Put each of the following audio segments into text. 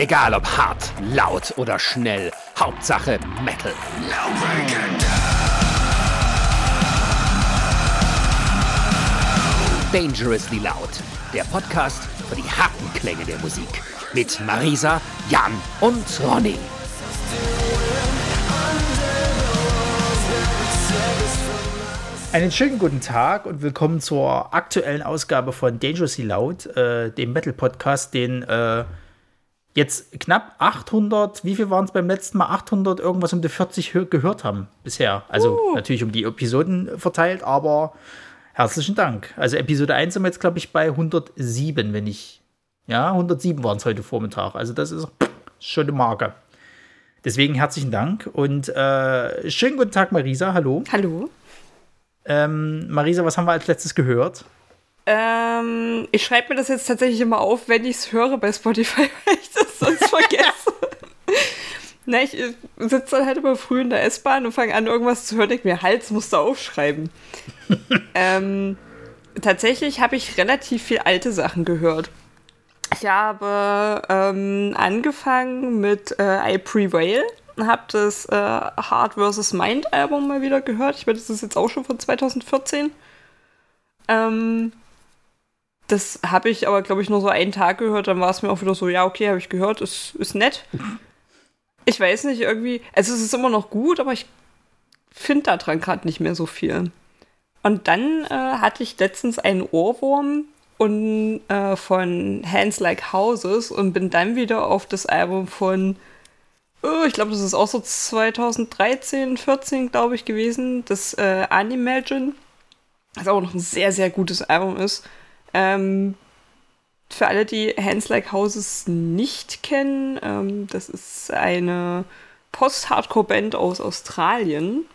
Egal ob hart, laut oder schnell, Hauptsache Metal. Dangerously Loud, der Podcast für die harten Klänge der Musik. Mit Marisa, Jan und Ronny. Einen schönen guten Tag und willkommen zur aktuellen Ausgabe von Dangerously Loud, äh, dem Metal-Podcast, den äh, jetzt knapp 800, wie viel waren es beim letzten Mal? 800 irgendwas um die 40 gehört haben bisher. Also uh. natürlich um die Episoden verteilt, aber herzlichen Dank. Also Episode 1 sind wir jetzt, glaube ich, bei 107, wenn ich. Ja, 107 waren es heute Vormittag. Also das ist schon eine Marke. Deswegen herzlichen Dank und äh, schönen guten Tag, Marisa. Hallo. Hallo. Ähm, Marisa, was haben wir als letztes gehört? Ähm, ich schreibe mir das jetzt tatsächlich immer auf, wenn ich es höre bei Spotify, weil ich das sonst vergesse. Na, ich sitze dann halt immer früh in der S-Bahn und fange an, irgendwas zu hören. Denke mir, Hals musst du aufschreiben. ähm, tatsächlich habe ich relativ viel alte Sachen gehört. Ich habe ähm, angefangen mit äh, I Prevail, habe das äh, Heart vs. Mind Album mal wieder gehört. Ich meine, das ist jetzt auch schon von 2014. Ähm, das habe ich aber, glaube ich, nur so einen Tag gehört. Dann war es mir auch wieder so, ja, okay, habe ich gehört, ist, ist nett. Ich weiß nicht, irgendwie, also es ist immer noch gut, aber ich finde da dran gerade nicht mehr so viel. Und dann äh, hatte ich letztens einen Ohrwurm und, äh, von Hands Like Houses und bin dann wieder auf das Album von, oh, ich glaube, das ist auch so 2013, 14, glaube ich, gewesen, das äh, Animagine, das auch noch ein sehr, sehr gutes Album ist. Ähm, für alle, die Hands Like Houses nicht kennen, ähm, das ist eine Post-Hardcore-Band aus Australien.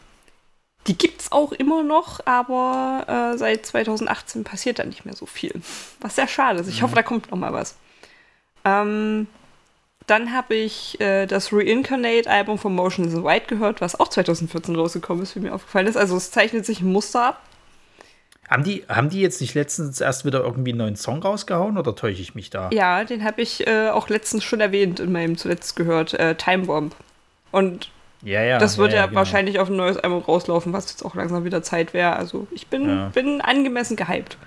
Die gibt es auch immer noch, aber äh, seit 2018 passiert da nicht mehr so viel. Was sehr schade ist. Ich hoffe, da kommt noch mal was. Ähm, dann habe ich äh, das Reincarnate-Album von Motion is White gehört, was auch 2014 rausgekommen ist, wie mir aufgefallen ist. Also es zeichnet sich ein Muster ab. Haben die, haben die jetzt nicht letztens erst wieder irgendwie einen neuen Song rausgehauen oder täusche ich mich da? Ja, den habe ich äh, auch letztens schon erwähnt in meinem zuletzt gehört, äh, Time Bomb. Und ja, ja, das wird ja, ja genau. wahrscheinlich auf ein neues Album rauslaufen, was jetzt auch langsam wieder Zeit wäre. Also ich bin, bin angemessen gehypt.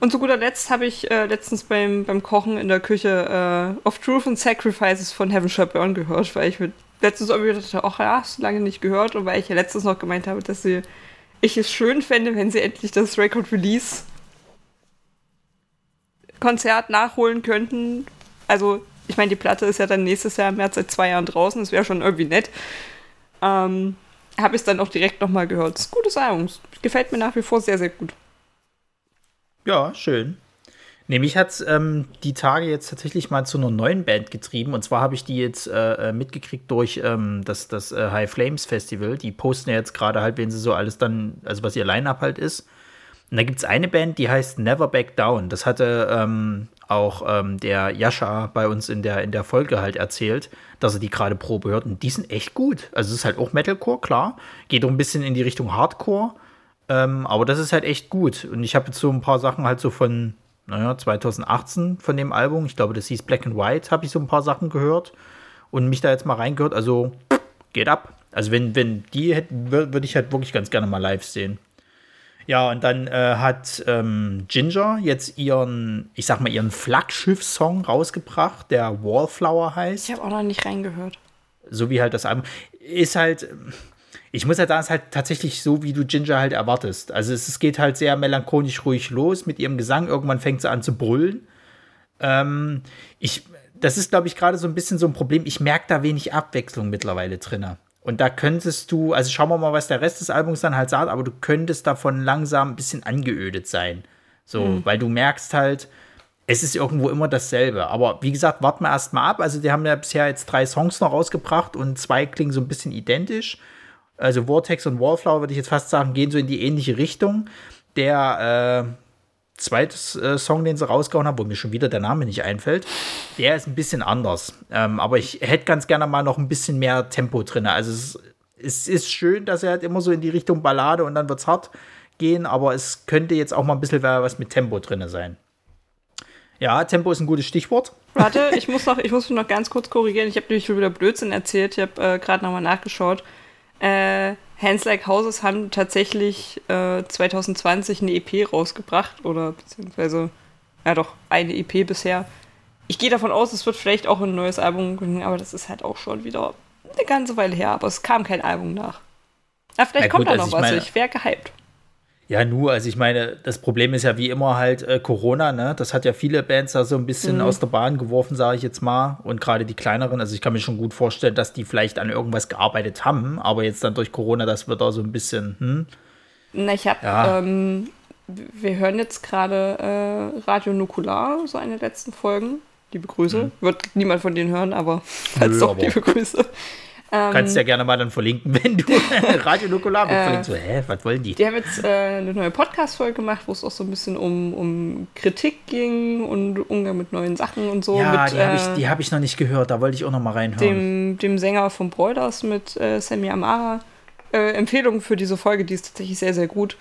Und zu guter Letzt habe ich äh, letztens beim, beim Kochen in der Küche äh, Of Truth and Sacrifices von Heaven Shall Burn gehört, weil ich mir letztens irgendwie dachte, ach ja, hast du lange nicht gehört und weil ich ja letztens noch gemeint habe, dass sie ich es schön fände, wenn sie endlich das Record Release Konzert nachholen könnten. Also, ich meine, die Platte ist ja dann nächstes Jahr im März seit zwei Jahren draußen, das wäre schon irgendwie nett. Ähm, Habe ich es dann auch direkt nochmal gehört. Das ist gutes Album. Gefällt mir nach wie vor sehr, sehr gut. Ja, schön. Nee, mich hat ähm, die Tage jetzt tatsächlich mal zu einer neuen Band getrieben. Und zwar habe ich die jetzt äh, äh, mitgekriegt durch ähm, das, das äh, High Flames Festival. Die posten ja jetzt gerade halt, wenn sie so alles dann, also was ihr Line-Up halt ist. Und da gibt es eine Band, die heißt Never Back Down. Das hatte ähm, auch ähm, der Jascha bei uns in der, in der Folge halt erzählt, dass er die gerade Probe hört. Und die sind echt gut. Also es ist halt auch Metalcore, klar. Geht auch ein bisschen in die Richtung Hardcore. Ähm, aber das ist halt echt gut. Und ich habe jetzt so ein paar Sachen halt so von naja, 2018 von dem Album. Ich glaube, das hieß Black and White, habe ich so ein paar Sachen gehört und mich da jetzt mal reingehört. Also geht ab. Also wenn, wenn die hätten, würde ich halt wirklich ganz gerne mal live sehen. Ja, und dann äh, hat ähm, Ginger jetzt ihren, ich sag mal, ihren Flaggschiff-Song rausgebracht, der Wallflower heißt. Ich habe auch noch nicht reingehört. So wie halt das Album. Ist halt, ich muss ja sagen, es ist halt tatsächlich so, wie du Ginger halt erwartest. Also es, es geht halt sehr melancholisch ruhig los mit ihrem Gesang. Irgendwann fängt sie an zu brüllen. Ähm, ich, das ist, glaube ich, gerade so ein bisschen so ein Problem. Ich merke da wenig Abwechslung mittlerweile drin. Und da könntest du, also schauen wir mal, was der Rest des Albums dann halt sagt, aber du könntest davon langsam ein bisschen angeödet sein. So, mhm. weil du merkst halt, es ist irgendwo immer dasselbe. Aber wie gesagt, warten wir erst mal ab. Also, die haben ja bisher jetzt drei Songs noch rausgebracht und zwei klingen so ein bisschen identisch also Vortex und Wallflower, würde ich jetzt fast sagen, gehen so in die ähnliche Richtung. Der äh, zweite äh, Song, den sie rausgehauen haben, wo mir schon wieder der Name nicht einfällt, der ist ein bisschen anders. Ähm, aber ich hätte ganz gerne mal noch ein bisschen mehr Tempo drin. Also es, es, ist schön, dass er halt immer so in die Richtung Ballade und dann wird es hart gehen, aber es könnte jetzt auch mal ein bisschen was mit Tempo drin sein. Ja, Tempo ist ein gutes Stichwort. Warte, ich muss noch, ich muss mich noch ganz kurz korrigieren. Ich habe nämlich wieder Blödsinn erzählt. Ich habe äh, gerade nochmal nachgeschaut. Äh, Hands Like Houses haben tatsächlich äh, 2020 eine EP rausgebracht oder beziehungsweise ja doch eine EP bisher. Ich gehe davon aus, es wird vielleicht auch ein neues Album bringen, aber das ist halt auch schon wieder eine ganze Weile her. Aber es kam kein Album nach. Aber vielleicht ja, kommt da noch also was. Meine, ich wäre gehypt. Ja, nur, also ich meine, das Problem ist ja wie immer halt äh, Corona, ne? Das hat ja viele Bands da so ein bisschen mhm. aus der Bahn geworfen, sage ich jetzt mal. Und gerade die kleineren, also ich kann mir schon gut vorstellen, dass die vielleicht an irgendwas gearbeitet haben, aber jetzt dann durch Corona, das wird da so ein bisschen, hm? Na, ich habe, ja. ähm, wir hören jetzt gerade äh, Radio Nukular, so eine der letzten Folgen. Liebe Grüße. Mhm. Wird niemand von denen hören, aber falls Nö, doch, aber liebe Grüße. Ähm, Kannst ja gerne mal dann verlinken, wenn du Radio Nukular äh, verlinkst. So, hä, was wollen die? Die haben jetzt äh, eine neue Podcast-Folge gemacht, wo es auch so ein bisschen um, um Kritik ging und Umgang mit neuen Sachen und so. Ja, mit, die habe ich, äh, hab ich noch nicht gehört, da wollte ich auch noch mal reinhören. Dem, dem Sänger von Broilers mit äh, Sammy Amara. Äh, Empfehlung für diese Folge, die ist tatsächlich sehr, sehr gut.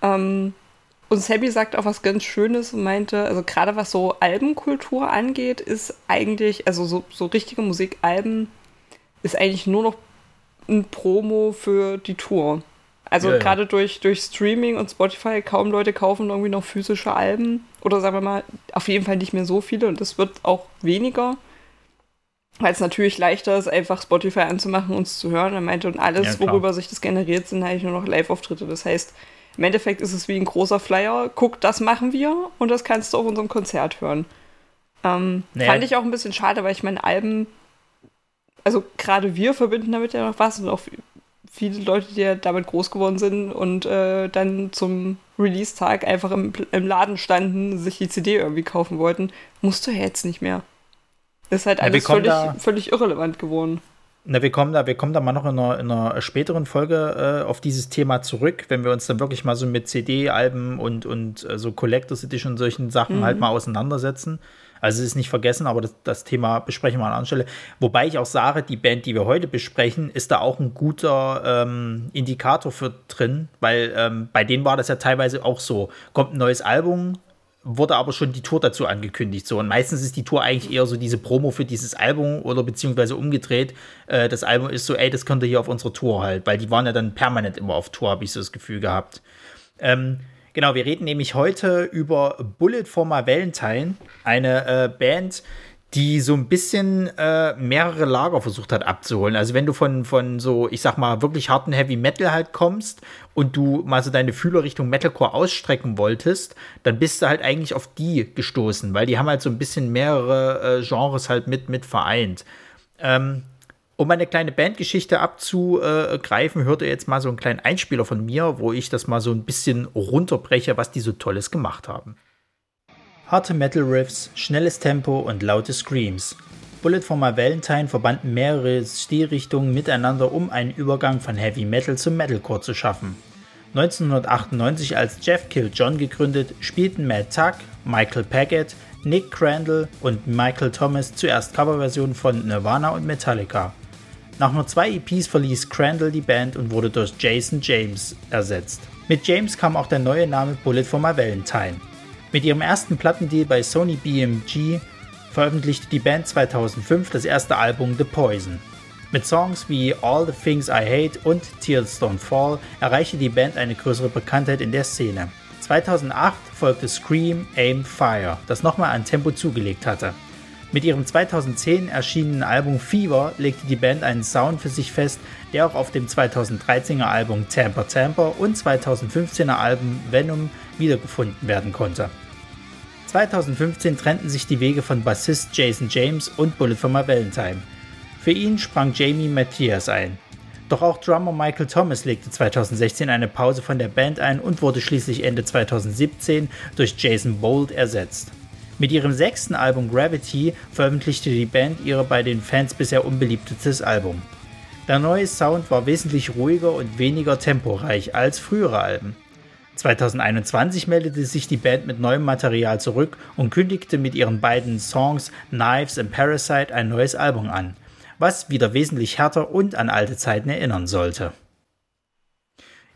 Ähm, und Sammy sagt auch was ganz Schönes und meinte, also gerade was so Albenkultur angeht, ist eigentlich, also so, so richtige Musikalben ist eigentlich nur noch ein Promo für die Tour. Also ja, gerade ja. durch, durch Streaming und Spotify, kaum Leute kaufen irgendwie noch physische Alben. Oder sagen wir mal, auf jeden Fall nicht mehr so viele und das wird auch weniger. Weil es natürlich leichter ist, einfach Spotify anzumachen und es zu hören. Er meinte, und alles, ja, worüber sich das generiert, sind eigentlich nur noch Live-Auftritte. Das heißt, im Endeffekt ist es wie ein großer Flyer. Guck, das machen wir und das kannst du auf unserem Konzert hören. Ähm, naja. Fand ich auch ein bisschen schade, weil ich meine, Alben also gerade wir verbinden damit ja noch was und auch viele Leute, die ja damit groß geworden sind und äh, dann zum Release-Tag einfach im, im, Laden standen, sich die CD irgendwie kaufen wollten, musst du ja jetzt nicht mehr. Ist halt alles ja, völlig, völlig irrelevant geworden. Na, wir kommen da, wir kommen da mal noch in einer, in einer späteren Folge äh, auf dieses Thema zurück, wenn wir uns dann wirklich mal so mit CD-Alben und, und äh, so Collectors Edition und solchen Sachen mhm. halt mal auseinandersetzen. Also es ist nicht vergessen, aber das, das, Thema besprechen wir an anderer Stelle. Wobei ich auch sage, die Band, die wir heute besprechen, ist da auch ein guter ähm, Indikator für drin, weil ähm, bei denen war das ja teilweise auch so. Kommt ein neues Album, wurde aber schon die Tour dazu angekündigt. So. Und meistens ist die Tour eigentlich eher so diese Promo für dieses Album oder beziehungsweise umgedreht. Äh, das Album ist so, ey, das könnt ihr hier auf unserer Tour halt, weil die waren ja dann permanent immer auf Tour, habe ich so das Gefühl gehabt. Ähm, Genau, wir reden nämlich heute über Bullet for My Valentine, eine äh, Band, die so ein bisschen äh, mehrere Lager versucht hat abzuholen. Also wenn du von, von so, ich sag mal, wirklich harten Heavy Metal halt kommst und du mal so deine Fühler Richtung Metalcore ausstrecken wolltest, dann bist du halt eigentlich auf die gestoßen, weil die haben halt so ein bisschen mehrere äh, Genres halt mit, mit vereint. Ähm, um eine kleine Bandgeschichte abzugreifen, hört ihr jetzt mal so einen kleinen Einspieler von mir, wo ich das mal so ein bisschen runterbreche, was die so Tolles gemacht haben. Harte Metal Riffs, schnelles Tempo und laute Screams. Bullet for My Valentine verbanden mehrere Stilrichtungen miteinander, um einen Übergang von Heavy Metal zum Metalcore zu schaffen. 1998 als Jeff Kill John gegründet, spielten Matt Tuck, Michael Paget, Nick Crandall und Michael Thomas zuerst Coverversionen von Nirvana und Metallica. Nach nur zwei EPs verließ Crandall die Band und wurde durch Jason James ersetzt. Mit James kam auch der neue Name Bullet for My Valentine. Mit ihrem ersten Plattendeal bei Sony BMG veröffentlichte die Band 2005 das erste Album The Poison. Mit Songs wie All the Things I Hate und Tears Don't Fall erreichte die Band eine größere Bekanntheit in der Szene. 2008 folgte Scream, Aim, Fire, das nochmal an Tempo zugelegt hatte. Mit ihrem 2010 erschienenen Album Fever legte die Band einen Sound für sich fest, der auch auf dem 2013er Album Tamper Tamper und 2015er Album Venom wiedergefunden werden konnte. 2015 trennten sich die Wege von Bassist Jason James und Bullet for My Valentine. Für ihn sprang Jamie Matthias ein. Doch auch Drummer Michael Thomas legte 2016 eine Pause von der Band ein und wurde schließlich Ende 2017 durch Jason Bold ersetzt. Mit ihrem sechsten Album Gravity veröffentlichte die Band ihre bei den Fans bisher unbeliebtestes Album. Der neue Sound war wesentlich ruhiger und weniger temporeich als frühere Alben. 2021 meldete sich die Band mit neuem Material zurück und kündigte mit ihren beiden Songs Knives and Parasite ein neues Album an, was wieder wesentlich härter und an alte Zeiten erinnern sollte.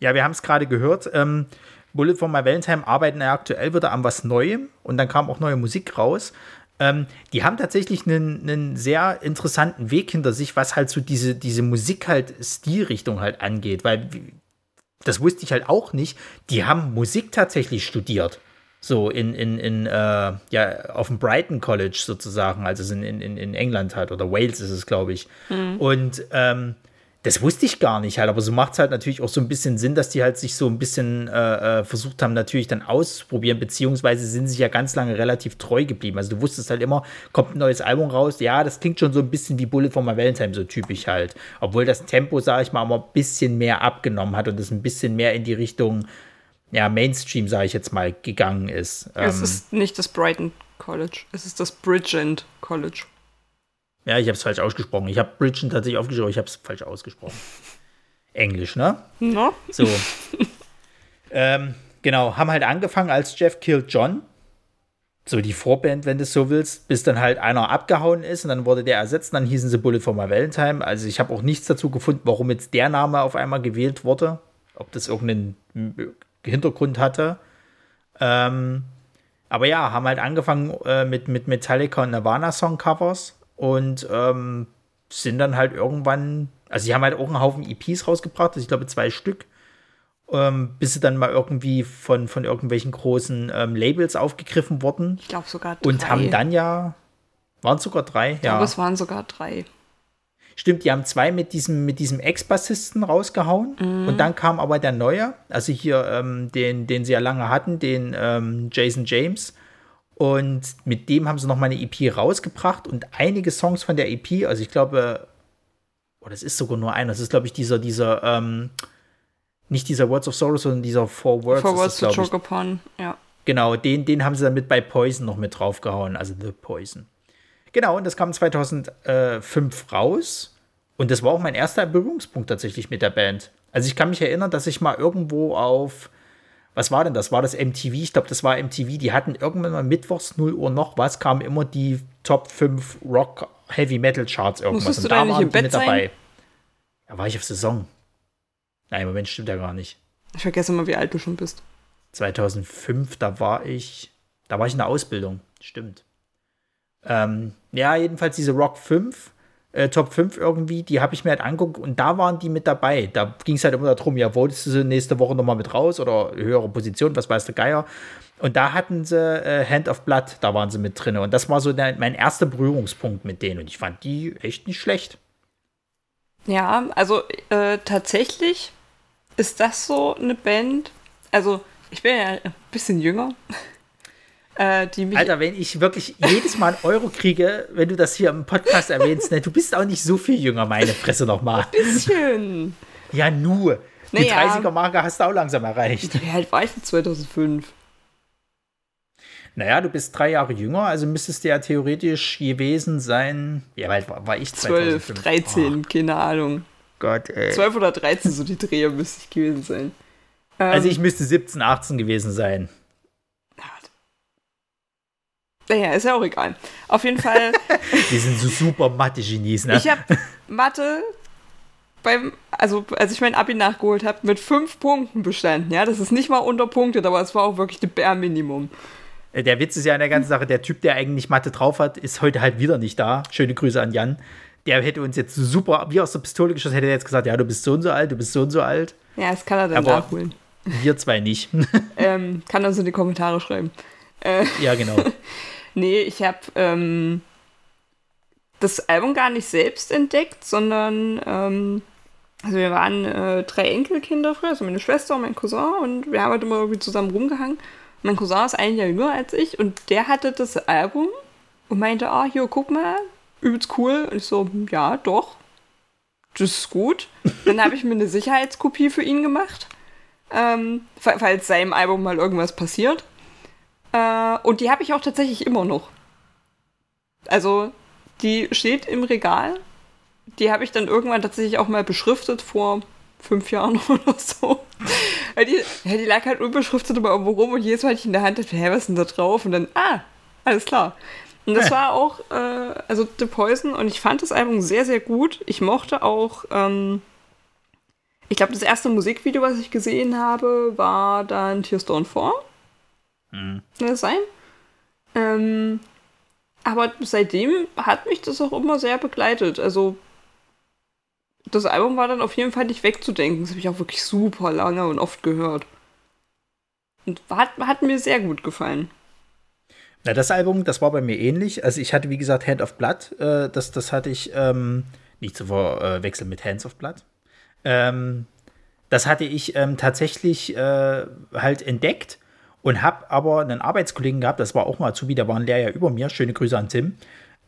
Ja, wir haben es gerade gehört. Ähm, Bullet for My Valentine arbeiten ja aktuell wieder an was Neuem und dann kam auch neue Musik raus. Ähm, die haben tatsächlich einen, einen sehr interessanten Weg hinter sich, was halt so diese, diese Musik halt Stilrichtung halt angeht, weil das wusste ich halt auch nicht. Die haben Musik tatsächlich studiert. So in, in, in äh, ja, auf dem Brighton College sozusagen, also in, in, in England halt, oder Wales ist es, glaube ich. Mhm. Und ähm, das wusste ich gar nicht halt, aber so macht es halt natürlich auch so ein bisschen Sinn, dass die halt sich so ein bisschen äh, äh, versucht haben, natürlich dann auszuprobieren, beziehungsweise sind sich ja ganz lange relativ treu geblieben. Also du wusstest halt immer, kommt ein neues Album raus, ja, das klingt schon so ein bisschen wie Bullet for my Valentine, so typisch halt. Obwohl das Tempo, sage ich mal, immer ein bisschen mehr abgenommen hat und es ein bisschen mehr in die Richtung, ja, Mainstream, sage ich jetzt mal, gegangen ist. Es ähm, ist nicht das Brighton College, es ist das Bridgend College. Ja, ich habe es falsch ausgesprochen. Ich habe Bridgen tatsächlich aufgeschrieben, ich habe es falsch ausgesprochen. Englisch, ne? No. So. ähm, genau, haben halt angefangen als Jeff Killed John. So die Vorband, wenn du es so willst, bis dann halt einer abgehauen ist und dann wurde der ersetzt. Dann hießen sie Bullet for my Valentine. Also ich habe auch nichts dazu gefunden, warum jetzt der Name auf einmal gewählt wurde. Ob das irgendeinen Hintergrund hatte. Ähm, aber ja, haben halt angefangen äh, mit, mit Metallica und Nirvana Songcovers und ähm, sind dann halt irgendwann, also sie haben halt auch einen Haufen EPs rausgebracht, also ich glaube zwei Stück, ähm, bis sie dann mal irgendwie von, von irgendwelchen großen ähm, Labels aufgegriffen wurden. Ich glaube sogar drei. Und haben dann ja, waren es sogar drei? Ich ja. glaube, es waren sogar drei. Stimmt, die haben zwei mit diesem, mit diesem Ex-Bassisten rausgehauen. Mhm. Und dann kam aber der neue, also hier ähm, den, den sie ja lange hatten, den ähm, Jason James. Und mit dem haben sie noch mal eine EP rausgebracht und einige Songs von der EP, also ich glaube, oh, das ist sogar nur einer, das ist, glaube ich, dieser, dieser, ähm, nicht dieser Words of Sorrow, sondern dieser Four Words. Four Words to Choke Upon, ja. Genau, den, den haben sie dann mit bei Poison noch mit draufgehauen, also The Poison. Genau, und das kam 2005 raus. Und das war auch mein erster Berührungspunkt tatsächlich mit der Band. Also ich kann mich erinnern, dass ich mal irgendwo auf was war denn das? War das MTV? Ich glaube, das war MTV. Die hatten irgendwann mal mittwochs 0 Uhr noch was, kamen immer die Top 5 Rock Heavy Metal Charts irgendwas. Musstest und da, waren die mit dabei. Sein? Da war ich auf Saison. Nein, im Moment stimmt ja gar nicht. Ich vergesse mal, wie alt du schon bist. 2005, da war ich, da war ich in der Ausbildung. Stimmt. Ähm, ja, jedenfalls diese Rock 5 äh, Top 5 irgendwie, die habe ich mir halt angeguckt und da waren die mit dabei. Da ging es halt immer darum, ja, wolltest du sie nächste Woche nochmal mit raus oder höhere Position, was weiß der Geier. Und da hatten sie äh, Hand of Blood, da waren sie mit drin. Und das war so der, mein erster Berührungspunkt mit denen. Und ich fand die echt nicht schlecht. Ja, also äh, tatsächlich ist das so eine Band. Also, ich bin ja ein bisschen jünger. Äh, Alter, wenn ich wirklich jedes Mal einen Euro kriege, wenn du das hier im Podcast erwähnst, ne, du bist auch nicht so viel jünger, meine Fresse nochmal. Ein bisschen. Ja, nur. Die naja, 30er-Marke hast du auch langsam erreicht. Wie alt war ich denn 2005? Naja, du bist drei Jahre jünger, also müsstest du ja theoretisch gewesen sein. Ja, weil war, war ich 2005. 12, 13, oh. keine Ahnung. Gott, ey. 12 oder 13, so die Dreher müsste ich gewesen sein. Also ähm, ich müsste 17, 18 gewesen sein. Naja, ist ja auch egal. Auf jeden Fall. Wir sind so super Mathe-Genies, ne? Ich habe Mathe beim, also als ich mein Abi nachgeholt habe, mit fünf Punkten bestanden. Ja, das ist nicht mal unterpunktet, aber es war auch wirklich das Bär-Minimum. Äh, der Witz ist ja an der ganzen Sache, der Typ, der eigentlich Mathe drauf hat, ist heute halt wieder nicht da. Schöne Grüße an Jan. Der hätte uns jetzt super, wie aus der Pistole geschossen, hätte er jetzt gesagt, ja, du bist so und so alt, du bist so und so alt. Ja, das kann er dann aber nachholen. Wir zwei nicht. ähm, kann uns in die Kommentare schreiben. Äh, ja, genau. Nee, ich habe ähm, das Album gar nicht selbst entdeckt, sondern ähm, also wir waren äh, drei Enkelkinder früher, also meine Schwester und mein Cousin und wir haben halt immer irgendwie zusammen rumgehangen. Mein Cousin ist ein Jahr jünger als ich und der hatte das Album und meinte, ah, hier, guck mal, übelst cool. Und ich so, ja, doch, das ist gut. Dann habe ich mir eine Sicherheitskopie für ihn gemacht, ähm, falls seinem Album mal irgendwas passiert. Äh, und die habe ich auch tatsächlich immer noch. Also, die steht im Regal. Die habe ich dann irgendwann tatsächlich auch mal beschriftet vor fünf Jahren oder so. Die, die lag halt unbeschriftet immer irgendwo rum und jedes Mal hatte ich in der Hand dachte, hä, was ist denn da drauf? Und dann, ah, alles klar. Und das war auch, äh, also The Poison und ich fand das Album sehr, sehr gut. Ich mochte auch, ähm, Ich glaube, das erste Musikvideo, was ich gesehen habe, war dann Tears Don't Fall. Mhm. Kann das sein? Ähm, aber seitdem hat mich das auch immer sehr begleitet. Also, das Album war dann auf jeden Fall nicht wegzudenken. Das habe ich auch wirklich super lange und oft gehört. Und hat, hat mir sehr gut gefallen. Na, das Album, das war bei mir ähnlich. Also ich hatte, wie gesagt, Hand of Blood. Äh, das, das hatte ich ähm, nicht zu verwechseln mit Hands of Blood. Ähm, das hatte ich ähm, tatsächlich äh, halt entdeckt und habe aber einen Arbeitskollegen gehabt, das war auch mal Azubi, der war ein Lehrjahr über mir. Schöne Grüße an Tim.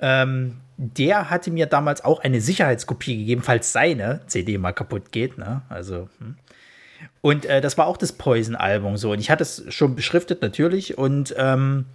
Ähm, der hatte mir damals auch eine Sicherheitskopie gegeben, falls seine CD mal kaputt geht. Ne? Also, hm. Und äh, das war auch das Poison-Album so. Und ich hatte es schon beschriftet, natürlich. Und ähm,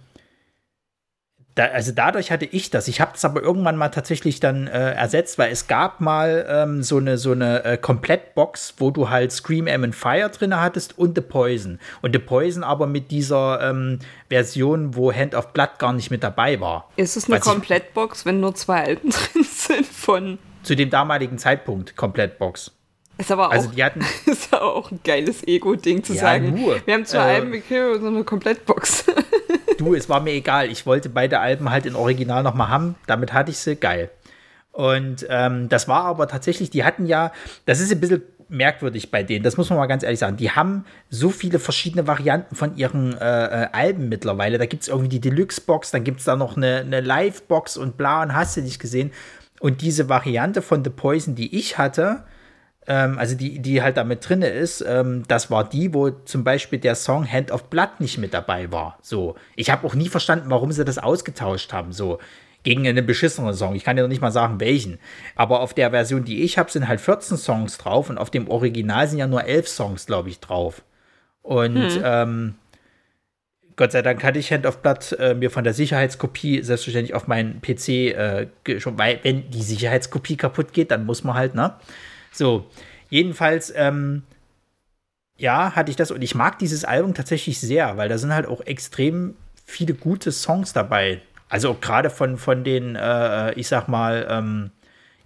da, also dadurch hatte ich das. Ich habe das aber irgendwann mal tatsächlich dann äh, ersetzt, weil es gab mal ähm, so eine, so eine äh, Komplettbox, wo du halt Scream Aim and Fire drin hattest und The Poison. Und The Poison aber mit dieser ähm, Version, wo Hand of Blood gar nicht mit dabei war. Ist es eine Komplettbox, wenn nur zwei Alten drin sind von. Zu dem damaligen Zeitpunkt Komplettbox. Ist aber also auch, die hatten, ist aber auch ein geiles Ego-Ding zu ja, sagen. Nur. Wir haben zwei äh, Alben gekriegt und so eine Komplettbox. du, es war mir egal. Ich wollte beide Alben halt in Original nochmal haben. Damit hatte ich sie. Geil. Und ähm, das war aber tatsächlich, die hatten ja, das ist ein bisschen merkwürdig bei denen, das muss man mal ganz ehrlich sagen. Die haben so viele verschiedene Varianten von ihren äh, äh Alben mittlerweile. Da gibt es irgendwie die Deluxe-Box, dann gibt es da noch eine, eine Live-Box und bla und hast du nicht gesehen. Und diese Variante von The Poison, die ich hatte, ähm, also die, die halt damit drin ist, ähm, das war die, wo zum Beispiel der Song Hand of Blood nicht mit dabei war. So. Ich habe auch nie verstanden, warum sie das ausgetauscht haben. So. Gegen einen beschissenen Song. Ich kann dir noch nicht mal sagen, welchen. Aber auf der Version, die ich habe, sind halt 14 Songs drauf und auf dem Original sind ja nur 11 Songs, glaube ich, drauf. Und hm. ähm, Gott sei Dank hatte ich Hand of Blood äh, mir von der Sicherheitskopie selbstverständlich auf meinen PC äh, schon, weil wenn die Sicherheitskopie kaputt geht, dann muss man halt, ne? So, jedenfalls, ähm, ja, hatte ich das und ich mag dieses Album tatsächlich sehr, weil da sind halt auch extrem viele gute Songs dabei. Also gerade von, von den, äh, ich sag mal, ähm,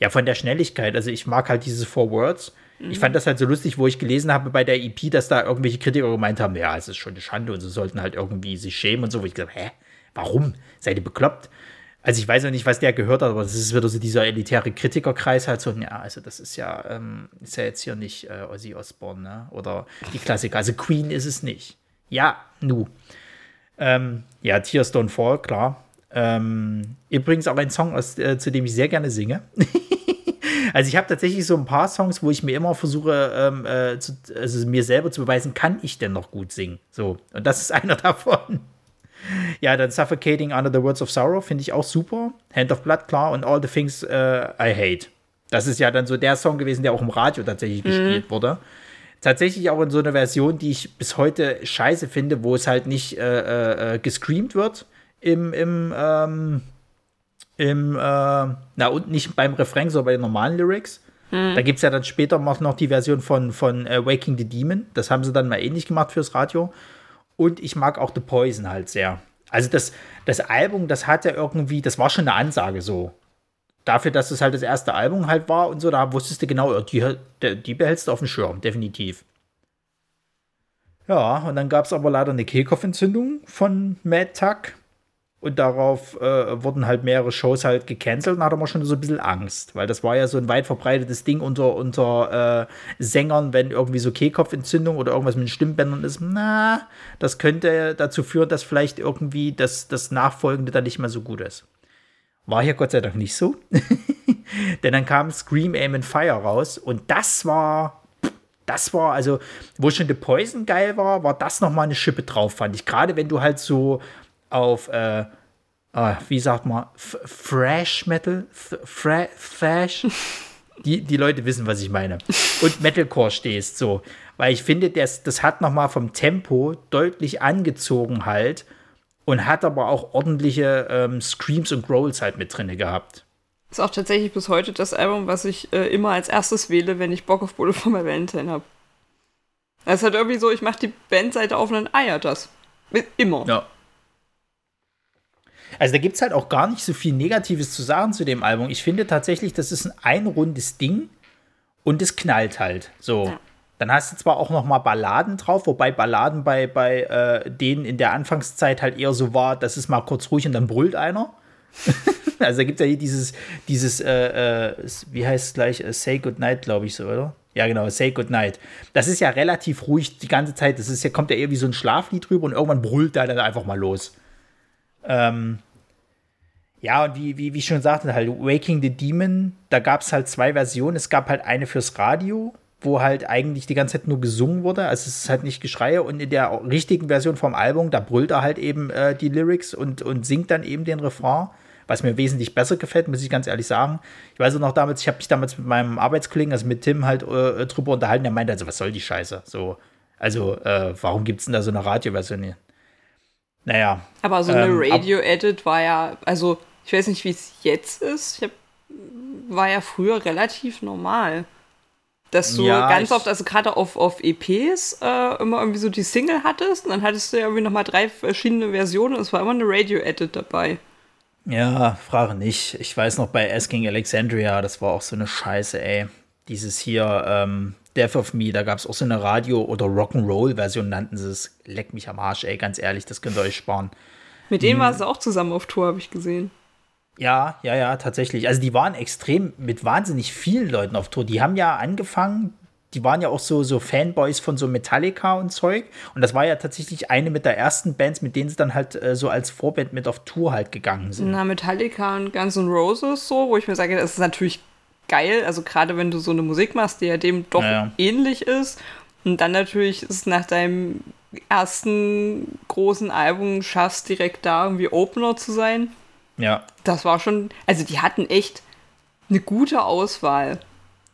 ja, von der Schnelligkeit. Also ich mag halt diese Four Words. Mhm. Ich fand das halt so lustig, wo ich gelesen habe bei der EP, dass da irgendwelche Kritiker gemeint haben, ja, es ist schon eine Schande und sie sollten halt irgendwie sich schämen und so. Wo ich gesagt, hä, warum? Seid ihr bekloppt? Also ich weiß noch nicht, was der gehört hat, aber das ist wieder so dieser elitäre Kritikerkreis halt so, ja, also das ist ja, ähm, ist ja jetzt hier nicht äh, Ozzy Osbourne, ne? Oder die Klassiker. Also Queen ist es nicht. Ja, nu. Ähm, ja, Tears Don't Fall, klar. Ähm, übrigens auch ein Song, aus, äh, zu dem ich sehr gerne singe. also ich habe tatsächlich so ein paar Songs, wo ich mir immer versuche, ähm, äh, zu, also mir selber zu beweisen, kann ich denn noch gut singen? So, und das ist einer davon. Ja, dann Suffocating Under the Words of Sorrow finde ich auch super. Hand of Blood, klar. Und All the Things uh, I Hate. Das ist ja dann so der Song gewesen, der auch im Radio tatsächlich mhm. gespielt wurde. Tatsächlich auch in so einer Version, die ich bis heute scheiße finde, wo es halt nicht äh, äh, äh gescreamt wird im, im, ähm, im äh, na und nicht beim Refrain, sondern bei den normalen Lyrics. Mhm. Da gibt es ja dann später noch die Version von, von uh, Waking the Demon. Das haben sie dann mal ähnlich gemacht fürs Radio. Und ich mag auch The Poison halt sehr. Also das, das Album, das hatte irgendwie, das war schon eine Ansage so. Dafür, dass es halt das erste Album halt war und so, da wusstest du genau, die, die behältst du auf dem Schirm, definitiv. Ja, und dann gab es aber leider eine Kehlkopfentzündung von Mad Tuck. Und darauf äh, wurden halt mehrere Shows halt gecancelt und hatte man schon so ein bisschen Angst, weil das war ja so ein weit verbreitetes Ding unter, unter äh, Sängern, wenn irgendwie so Kehlkopfentzündung oder irgendwas mit den Stimmbändern ist. Na, das könnte dazu führen, dass vielleicht irgendwie das, das Nachfolgende dann nicht mehr so gut ist. War hier Gott sei Dank nicht so. Denn dann kam Scream, Aim and Fire raus und das war das war, also, wo schon The Poison geil war, war das nochmal eine Schippe drauf, fand ich. Gerade wenn du halt so auf, äh, ah, wie sagt man, Fresh Metal, Fra Thrash. Die, die Leute wissen, was ich meine. Und Metalcore stehst so. Weil ich finde, das, das hat nochmal vom Tempo deutlich angezogen halt und hat aber auch ordentliche ähm, Screams und Growls halt mit drin gehabt. Ist auch tatsächlich bis heute das Album, was ich äh, immer als erstes wähle, wenn ich Bock auf Bullet for My Valentine habe. Es ist halt irgendwie so, ich mache die Bandseite auf und dann eiert das. Immer. Ja. Also da gibt es halt auch gar nicht so viel Negatives zu sagen zu dem Album. Ich finde tatsächlich, das ist ein einrundes Ding und es knallt halt. So. Ja. Dann hast du zwar auch noch mal Balladen drauf, wobei Balladen bei, bei äh, denen in der Anfangszeit halt eher so war, das ist mal kurz ruhig und dann brüllt einer. also da gibt es ja hier dieses, dieses äh, äh, wie heißt es gleich, äh, Say Goodnight, glaube ich so, oder? Ja, genau, Say Goodnight. Das ist ja relativ ruhig die ganze Zeit. Das ist ja, kommt ja eher wie so ein Schlaflied drüber und irgendwann brüllt er dann einfach mal los. Ähm, ja, und wie, wie, wie ich schon sagte, halt Waking the Demon, da gab es halt zwei Versionen. Es gab halt eine fürs Radio, wo halt eigentlich die ganze Zeit nur gesungen wurde. Also es ist halt nicht Geschreie. Und in der richtigen Version vom Album, da brüllt er halt eben äh, die Lyrics und, und singt dann eben den Refrain, was mir wesentlich besser gefällt, muss ich ganz ehrlich sagen. Ich weiß auch noch damals, ich habe mich damals mit meinem Arbeitskollegen, also mit Tim, halt äh, drüber unterhalten. Der meinte also, was soll die Scheiße? So, also, äh, warum gibt es denn da so eine Radioversion hier? Naja. Aber so eine ähm, Radio-Edit war ja, also ich weiß nicht, wie es jetzt ist. Ich hab, war ja früher relativ normal. Dass du ja, ganz oft, also gerade auf, auf EPs, äh, immer irgendwie so die Single hattest und dann hattest du ja irgendwie nochmal drei verschiedene Versionen und es war immer eine Radio-Edit dabei. Ja, frage nicht. Ich weiß noch bei Asking Alexandria, das war auch so eine Scheiße, ey. Dieses hier, ähm, Death of Me, da gab es auch so eine Radio- oder Rock'n'Roll-Version, nannten sie es. Leck mich am Arsch, ey, ganz ehrlich, das könnt ihr euch sparen. Mit denen hm. war es auch zusammen auf Tour, habe ich gesehen. Ja, ja, ja, tatsächlich. Also die waren extrem mit wahnsinnig vielen Leuten auf Tour. Die haben ja angefangen, die waren ja auch so, so Fanboys von so Metallica und Zeug. Und das war ja tatsächlich eine mit der ersten Bands, mit denen sie dann halt äh, so als Vorband mit auf Tour halt gegangen sind. Na, Metallica und Guns N' Roses so, wo ich mir sage, das ist natürlich geil. Also gerade wenn du so eine Musik machst, die ja dem doch ja. ähnlich ist. Und dann natürlich ist es nach deinem ersten großen Album schaffst, direkt da irgendwie Opener zu sein. Ja. Das war schon, also die hatten echt eine gute Auswahl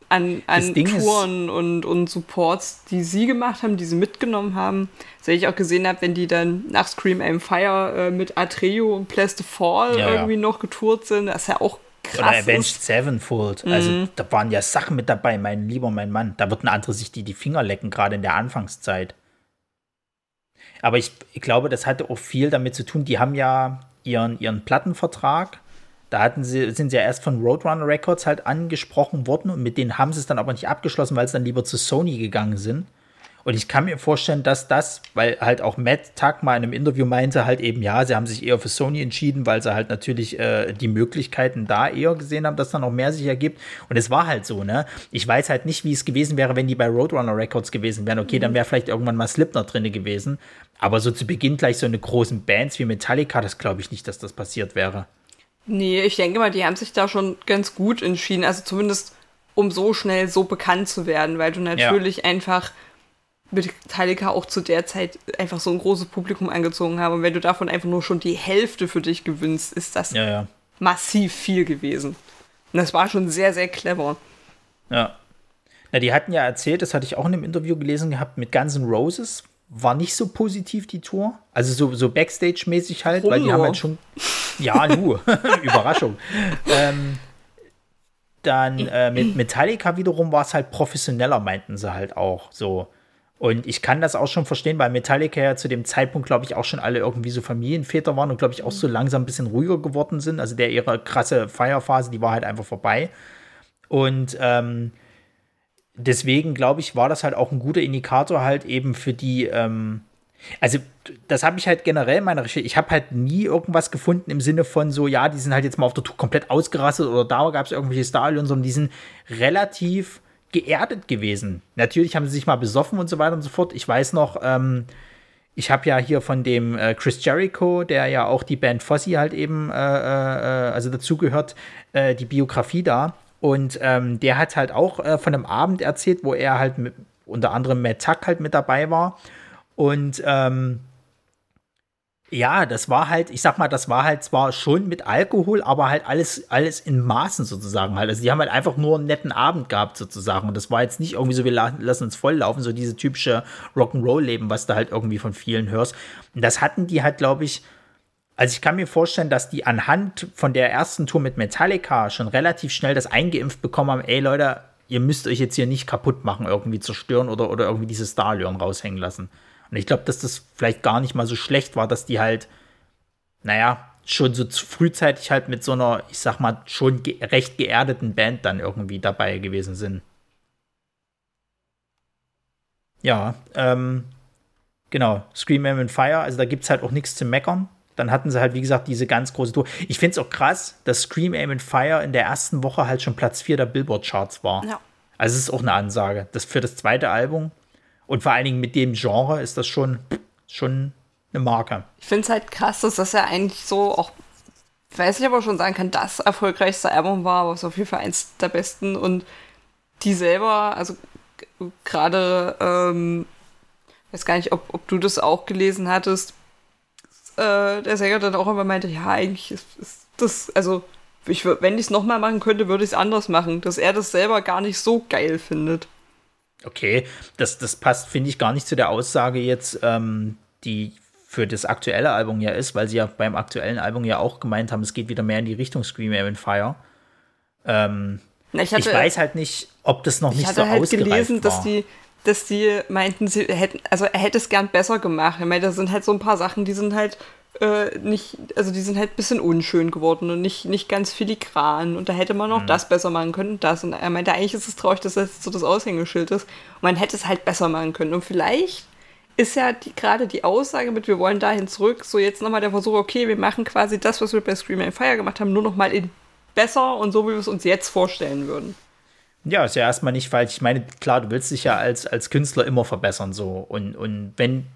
an, an Touren und, und Supports, die sie gemacht haben, die sie mitgenommen haben. Das ich auch gesehen habe, wenn die dann nach Scream Aim Fire äh, mit Atreo und Place to Fall ja, irgendwie ja. noch getourt sind, das ist ja auch krass. Oder Avenged ist. Sevenfold. Also mhm. da waren ja Sachen mit dabei, mein lieber, mein Mann. Da würden andere sich die, die Finger lecken, gerade in der Anfangszeit. Aber ich, ich glaube, das hatte auch viel damit zu tun. Die haben ja ihren, ihren Plattenvertrag. Da hatten sie, sind sie ja erst von Roadrunner Records halt angesprochen worden und mit denen haben sie es dann aber nicht abgeschlossen, weil sie dann lieber zu Sony gegangen sind. Und ich kann mir vorstellen, dass das, weil halt auch Matt Tuck mal in einem Interview meinte, halt eben, ja, sie haben sich eher für Sony entschieden, weil sie halt natürlich äh, die Möglichkeiten da eher gesehen haben, dass dann auch mehr sich ergibt. Und es war halt so, ne? Ich weiß halt nicht, wie es gewesen wäre, wenn die bei Roadrunner Records gewesen wären. Okay, mhm. dann wäre vielleicht irgendwann mal Slipknot drin gewesen. Aber so zu Beginn gleich so eine großen Bands wie Metallica, das glaube ich nicht, dass das passiert wäre. Nee, ich denke mal, die haben sich da schon ganz gut entschieden. Also zumindest, um so schnell so bekannt zu werden, weil du natürlich ja. einfach Metallica auch zu der Zeit einfach so ein großes Publikum angezogen haben. Und wenn du davon einfach nur schon die Hälfte für dich gewinnst, ist das ja, ja. massiv viel gewesen. Und das war schon sehr, sehr clever. Ja. Na, die hatten ja erzählt, das hatte ich auch in einem Interview gelesen gehabt, mit Guns N' Roses war nicht so positiv die Tour. Also so, so Backstage-mäßig halt, Warum weil die haben halt schon. Ja, nur. Überraschung. ähm, dann äh, mit Metallica wiederum war es halt professioneller, meinten sie halt auch so. Und ich kann das auch schon verstehen, weil Metallica ja zu dem Zeitpunkt, glaube ich, auch schon alle irgendwie so Familienväter waren und, glaube ich, auch so langsam ein bisschen ruhiger geworden sind. Also der ihre krasse Feierphase, die war halt einfach vorbei. Und ähm, deswegen, glaube ich, war das halt auch ein guter Indikator halt eben für die, ähm, also das habe ich halt generell in meiner Recherche, ich habe halt nie irgendwas gefunden im Sinne von so, ja, die sind halt jetzt mal auf der Tour komplett ausgerastet oder da gab es irgendwelche Stadion, sondern die sind relativ geerdet gewesen. Natürlich haben sie sich mal besoffen und so weiter und so fort. Ich weiß noch, ähm, ich habe ja hier von dem äh, Chris Jericho, der ja auch die Band Fossi halt eben, äh, äh, also dazugehört, äh, die Biografie da. Und ähm, der hat halt auch äh, von einem Abend erzählt, wo er halt mit, unter anderem Matt Tuck halt mit dabei war. Und ähm, ja, das war halt, ich sag mal, das war halt zwar schon mit Alkohol, aber halt alles, alles in Maßen sozusagen halt. Also die haben halt einfach nur einen netten Abend gehabt sozusagen. Und das war jetzt nicht irgendwie so, wir lassen uns volllaufen, so diese typische Rock'n'Roll-Leben, was du halt irgendwie von vielen hörst. Und das hatten die halt, glaube ich, also ich kann mir vorstellen, dass die anhand von der ersten Tour mit Metallica schon relativ schnell das eingeimpft bekommen haben, ey Leute, ihr müsst euch jetzt hier nicht kaputt machen, irgendwie zerstören oder, oder irgendwie diese Stadion raushängen lassen. Und ich glaube, dass das vielleicht gar nicht mal so schlecht war, dass die halt, naja, schon so frühzeitig halt mit so einer, ich sag mal, schon ge recht geerdeten Band dann irgendwie dabei gewesen sind. Ja, ähm, genau. Scream and Fire, also da gibt es halt auch nichts zu meckern. Dann hatten sie halt, wie gesagt, diese ganz große Tour. Ich finde es auch krass, dass Scream Aim and Fire in der ersten Woche halt schon Platz 4 der Billboard-Charts war. Ja. Also es ist auch eine Ansage. Das für das zweite Album und vor allen Dingen mit dem Genre ist das schon, schon eine Marke. Ich finde es halt krass, dass das ja eigentlich so auch, ich weiß nicht, aber schon sagen kann, das erfolgreichste Album war, aber es auf jeden Fall eins der besten und die selber, also gerade, ähm, weiß gar nicht, ob, ob du das auch gelesen hattest, äh, der Sänger dann auch immer meinte, ja, eigentlich ist, ist das, also ich, wenn ich es nochmal machen könnte, würde ich es anders machen, dass er das selber gar nicht so geil findet. Okay, das, das passt, finde ich, gar nicht zu der Aussage jetzt, ähm, die für das aktuelle Album ja ist, weil sie ja beim aktuellen Album ja auch gemeint haben, es geht wieder mehr in die Richtung Scream Air Fire. Ähm, Na, ich, hatte, ich, weiß halt nicht, ob das noch nicht so halt ausgereift gelesen, war. dass die dass die meinten, sie hätten, also er hätte es gern besser gemacht. Ich meine, da sind halt so ein paar Sachen, die sind halt äh, nicht, also die sind halt ein bisschen unschön geworden und nicht, nicht ganz filigran. Und da hätte man noch mhm. das besser machen können und das. Und er meinte, eigentlich ist es traurig, dass das so das Aushängeschild ist. Und man hätte es halt besser machen können. Und vielleicht ist ja die, gerade die Aussage mit, wir wollen dahin zurück, so jetzt nochmal der Versuch, okay, wir machen quasi das, was wir bei Scream and Fire gemacht haben, nur nochmal in besser und so, wie wir es uns jetzt vorstellen würden. Ja, ist ja erstmal nicht falsch. Ich meine, klar, du willst dich ja als, als Künstler immer verbessern, so. Und, und wenn,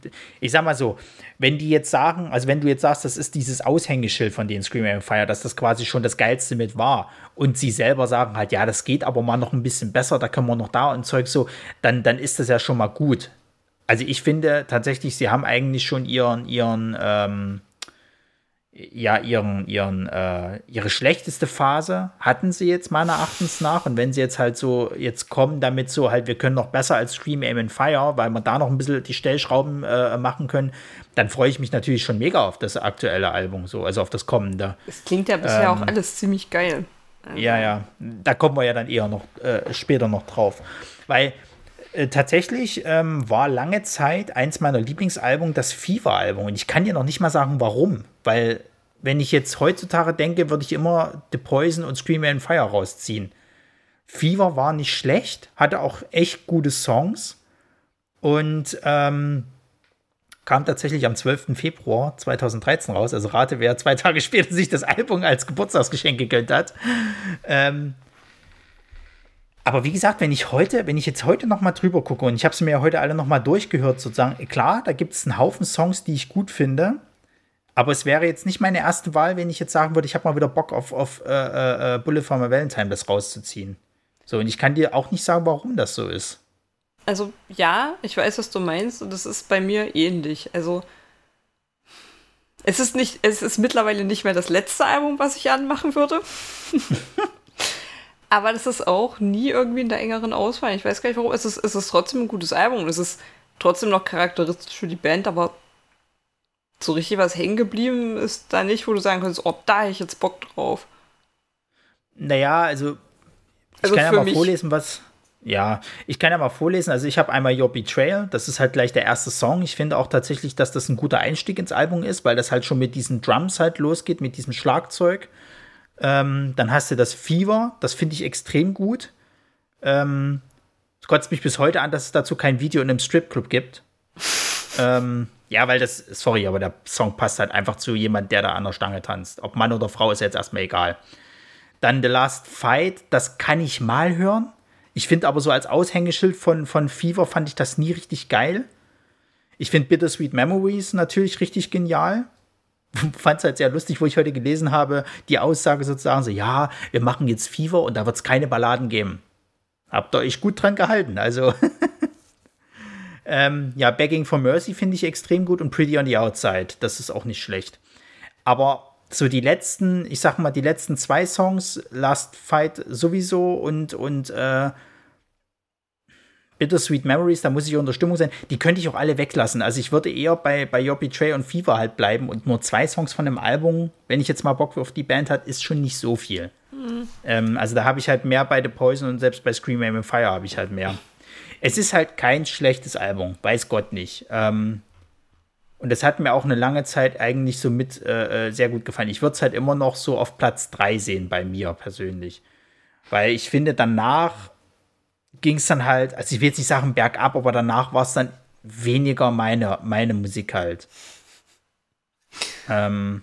ich sag mal so, wenn die jetzt sagen, also wenn du jetzt sagst, das ist dieses Aushängeschild von den Screaming Fire, dass das quasi schon das Geilste mit war und sie selber sagen halt, ja, das geht aber mal noch ein bisschen besser, da können wir noch da und Zeug so, dann, dann ist das ja schon mal gut. Also ich finde tatsächlich, sie haben eigentlich schon ihren, ihren, ähm, ja, ihren, ihren, äh, ihre schlechteste Phase hatten sie jetzt meiner Erachtens nach. Und wenn sie jetzt halt so jetzt kommen damit so halt, wir können noch besser als Scream Aim and Fire, weil wir da noch ein bisschen die Stellschrauben äh, machen können, dann freue ich mich natürlich schon mega auf das aktuelle Album, so, also auf das kommende. Es klingt ja bisher ähm, auch alles ziemlich geil. Also. Ja, ja, da kommen wir ja dann eher noch äh, später noch drauf. Weil äh, tatsächlich ähm, war lange Zeit eins meiner Lieblingsalbum das Fever-Album. Und ich kann dir noch nicht mal sagen, warum. Weil, wenn ich jetzt heutzutage denke, würde ich immer The Poison und Scream and Fire rausziehen. Fever war nicht schlecht, hatte auch echt gute Songs. Und ähm, kam tatsächlich am 12. Februar 2013 raus. Also rate, wer zwei Tage später sich das Album als Geburtstagsgeschenk gegönnt hat. Ähm, aber wie gesagt, wenn ich heute, wenn ich jetzt heute noch mal drüber gucke und ich habe sie mir ja heute alle noch mal durchgehört, sozusagen, klar, da gibt es einen Haufen Songs, die ich gut finde. Aber es wäre jetzt nicht meine erste Wahl, wenn ich jetzt sagen würde, ich habe mal wieder Bock auf, auf äh, äh, äh Bullet for my Valentine das rauszuziehen. So, und ich kann dir auch nicht sagen, warum das so ist. Also, ja, ich weiß, was du meinst, und das ist bei mir ähnlich. Also, es ist nicht, es ist mittlerweile nicht mehr das letzte Album, was ich anmachen würde. Aber das ist auch nie irgendwie in der engeren Auswahl. Ich weiß gar nicht warum. Es ist, es ist trotzdem ein gutes Album. Es ist trotzdem noch charakteristisch für die Band, aber so richtig was hängen geblieben ist da nicht, wo du sagen kannst, oh, da hätte ich jetzt Bock drauf. Naja, also ich also kann ja mal vorlesen, was. Ja, ich kann ja mal vorlesen. Also ich habe einmal Your Betrayal, das ist halt gleich der erste Song. Ich finde auch tatsächlich, dass das ein guter Einstieg ins Album ist, weil das halt schon mit diesen Drums halt losgeht, mit diesem Schlagzeug. Ähm, dann hast du das Fever, das finde ich extrem gut. Ähm, es kotzt mich bis heute an, dass es dazu kein Video in einem Stripclub gibt. ähm, ja, weil das, sorry, aber der Song passt halt einfach zu jemand, der da an der Stange tanzt. Ob Mann oder Frau ist jetzt erstmal egal. Dann The Last Fight, das kann ich mal hören. Ich finde aber so als Aushängeschild von, von Fever fand ich das nie richtig geil. Ich finde Bittersweet Memories natürlich richtig genial fand es halt sehr lustig, wo ich heute gelesen habe, die Aussage sozusagen so, ja, wir machen jetzt Fever und da wird es keine Balladen geben. Habt ihr euch gut dran gehalten, also. ähm, ja, Begging for Mercy finde ich extrem gut und Pretty on the Outside, das ist auch nicht schlecht. Aber so die letzten, ich sag mal, die letzten zwei Songs, Last Fight sowieso und, und äh, Bittersweet Memories, da muss ich unter Stimmung sein, die könnte ich auch alle weglassen. Also ich würde eher bei, bei Your Betray und Fever halt bleiben und nur zwei Songs von einem Album, wenn ich jetzt mal Bock auf die Band hat, ist schon nicht so viel. Mhm. Ähm, also da habe ich halt mehr bei The Poison und selbst bei Scream Aim and Fire habe ich halt mehr. Es ist halt kein schlechtes Album, weiß Gott nicht. Ähm, und das hat mir auch eine lange Zeit eigentlich so mit äh, äh sehr gut gefallen. Ich würde es halt immer noch so auf Platz 3 sehen bei mir persönlich. Weil ich finde, danach ging es dann halt, also ich will jetzt nicht sagen bergab, aber danach war es dann weniger meine, meine Musik halt. Ähm,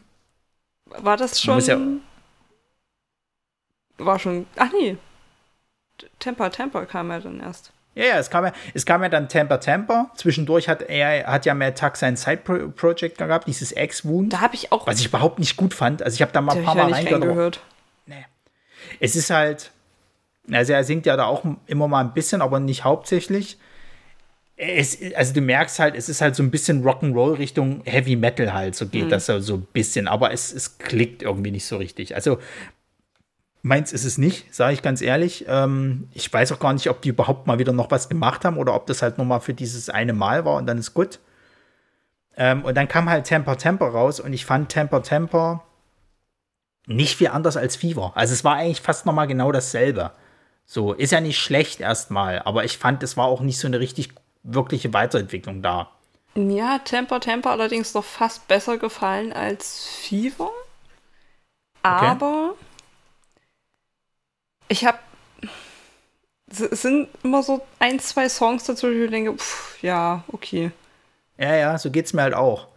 war das schon. Ja war schon. Ach nee. Temper, Temper kam ja dann erst. Ja, ja, es kam ja, es kam ja dann Temper Temper. Zwischendurch hat er hat ja mehr Tag sein Side-Project gehabt, dieses X-Wound. Da habe ich auch. Was ich überhaupt nicht gut fand. Also ich habe da mal ein paar Mal reingehört. Nee. Es ist halt. Also er singt ja da auch immer mal ein bisschen, aber nicht hauptsächlich. Es, also du merkst halt, es ist halt so ein bisschen Rock'n'Roll Richtung Heavy Metal halt, so geht mhm. das so, so ein bisschen, aber es, es klickt irgendwie nicht so richtig. Also Meins ist es nicht, sage ich ganz ehrlich. Ähm, ich weiß auch gar nicht, ob die überhaupt mal wieder noch was gemacht haben oder ob das halt nur mal für dieses eine Mal war und dann ist gut. Ähm, und dann kam halt Temper Temper raus und ich fand Temper Temper nicht viel anders als Fever. Also es war eigentlich fast noch mal genau dasselbe. So, ist ja nicht schlecht erstmal, aber ich fand, es war auch nicht so eine richtig wirkliche Weiterentwicklung da. Ja, Temper Temper allerdings doch fast besser gefallen als Fever. Aber okay ich habe es sind immer so ein, zwei Songs dazu, wo ich denke, pff, ja, okay. Ja, ja, so geht's mir halt auch.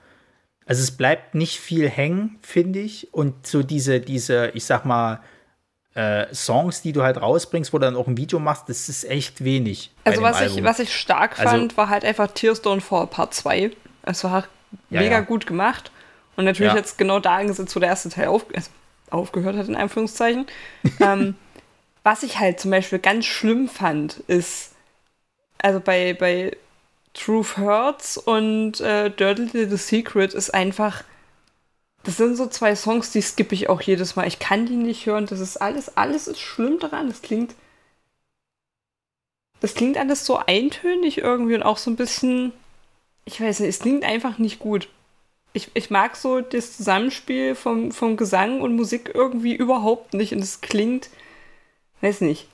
Also es bleibt nicht viel hängen, finde ich. Und so diese, diese, ich sag mal, äh, Songs, die du halt rausbringst, wo du dann auch ein Video machst, das ist echt wenig. Also was ich, was ich stark also, fand, war halt einfach Tears Don't Fall Part 2. Es war ja, mega ja. gut gemacht. Und natürlich ja. jetzt genau da angesetzt, wo der erste Teil auf, also aufgehört hat, in Anführungszeichen. ähm, was ich halt zum Beispiel ganz schlimm fand, ist, also bei, bei Truth Hurts und äh, Dirty Little Secret ist einfach, das sind so zwei Songs, die skippe ich auch jedes Mal. Ich kann die nicht hören. Das ist alles, alles ist schlimm daran. Das klingt, das klingt alles so eintönig irgendwie und auch so ein bisschen, ich weiß nicht, es klingt einfach nicht gut. Ich, ich mag so das Zusammenspiel vom, vom Gesang und Musik irgendwie überhaupt nicht und es klingt, weiß nicht.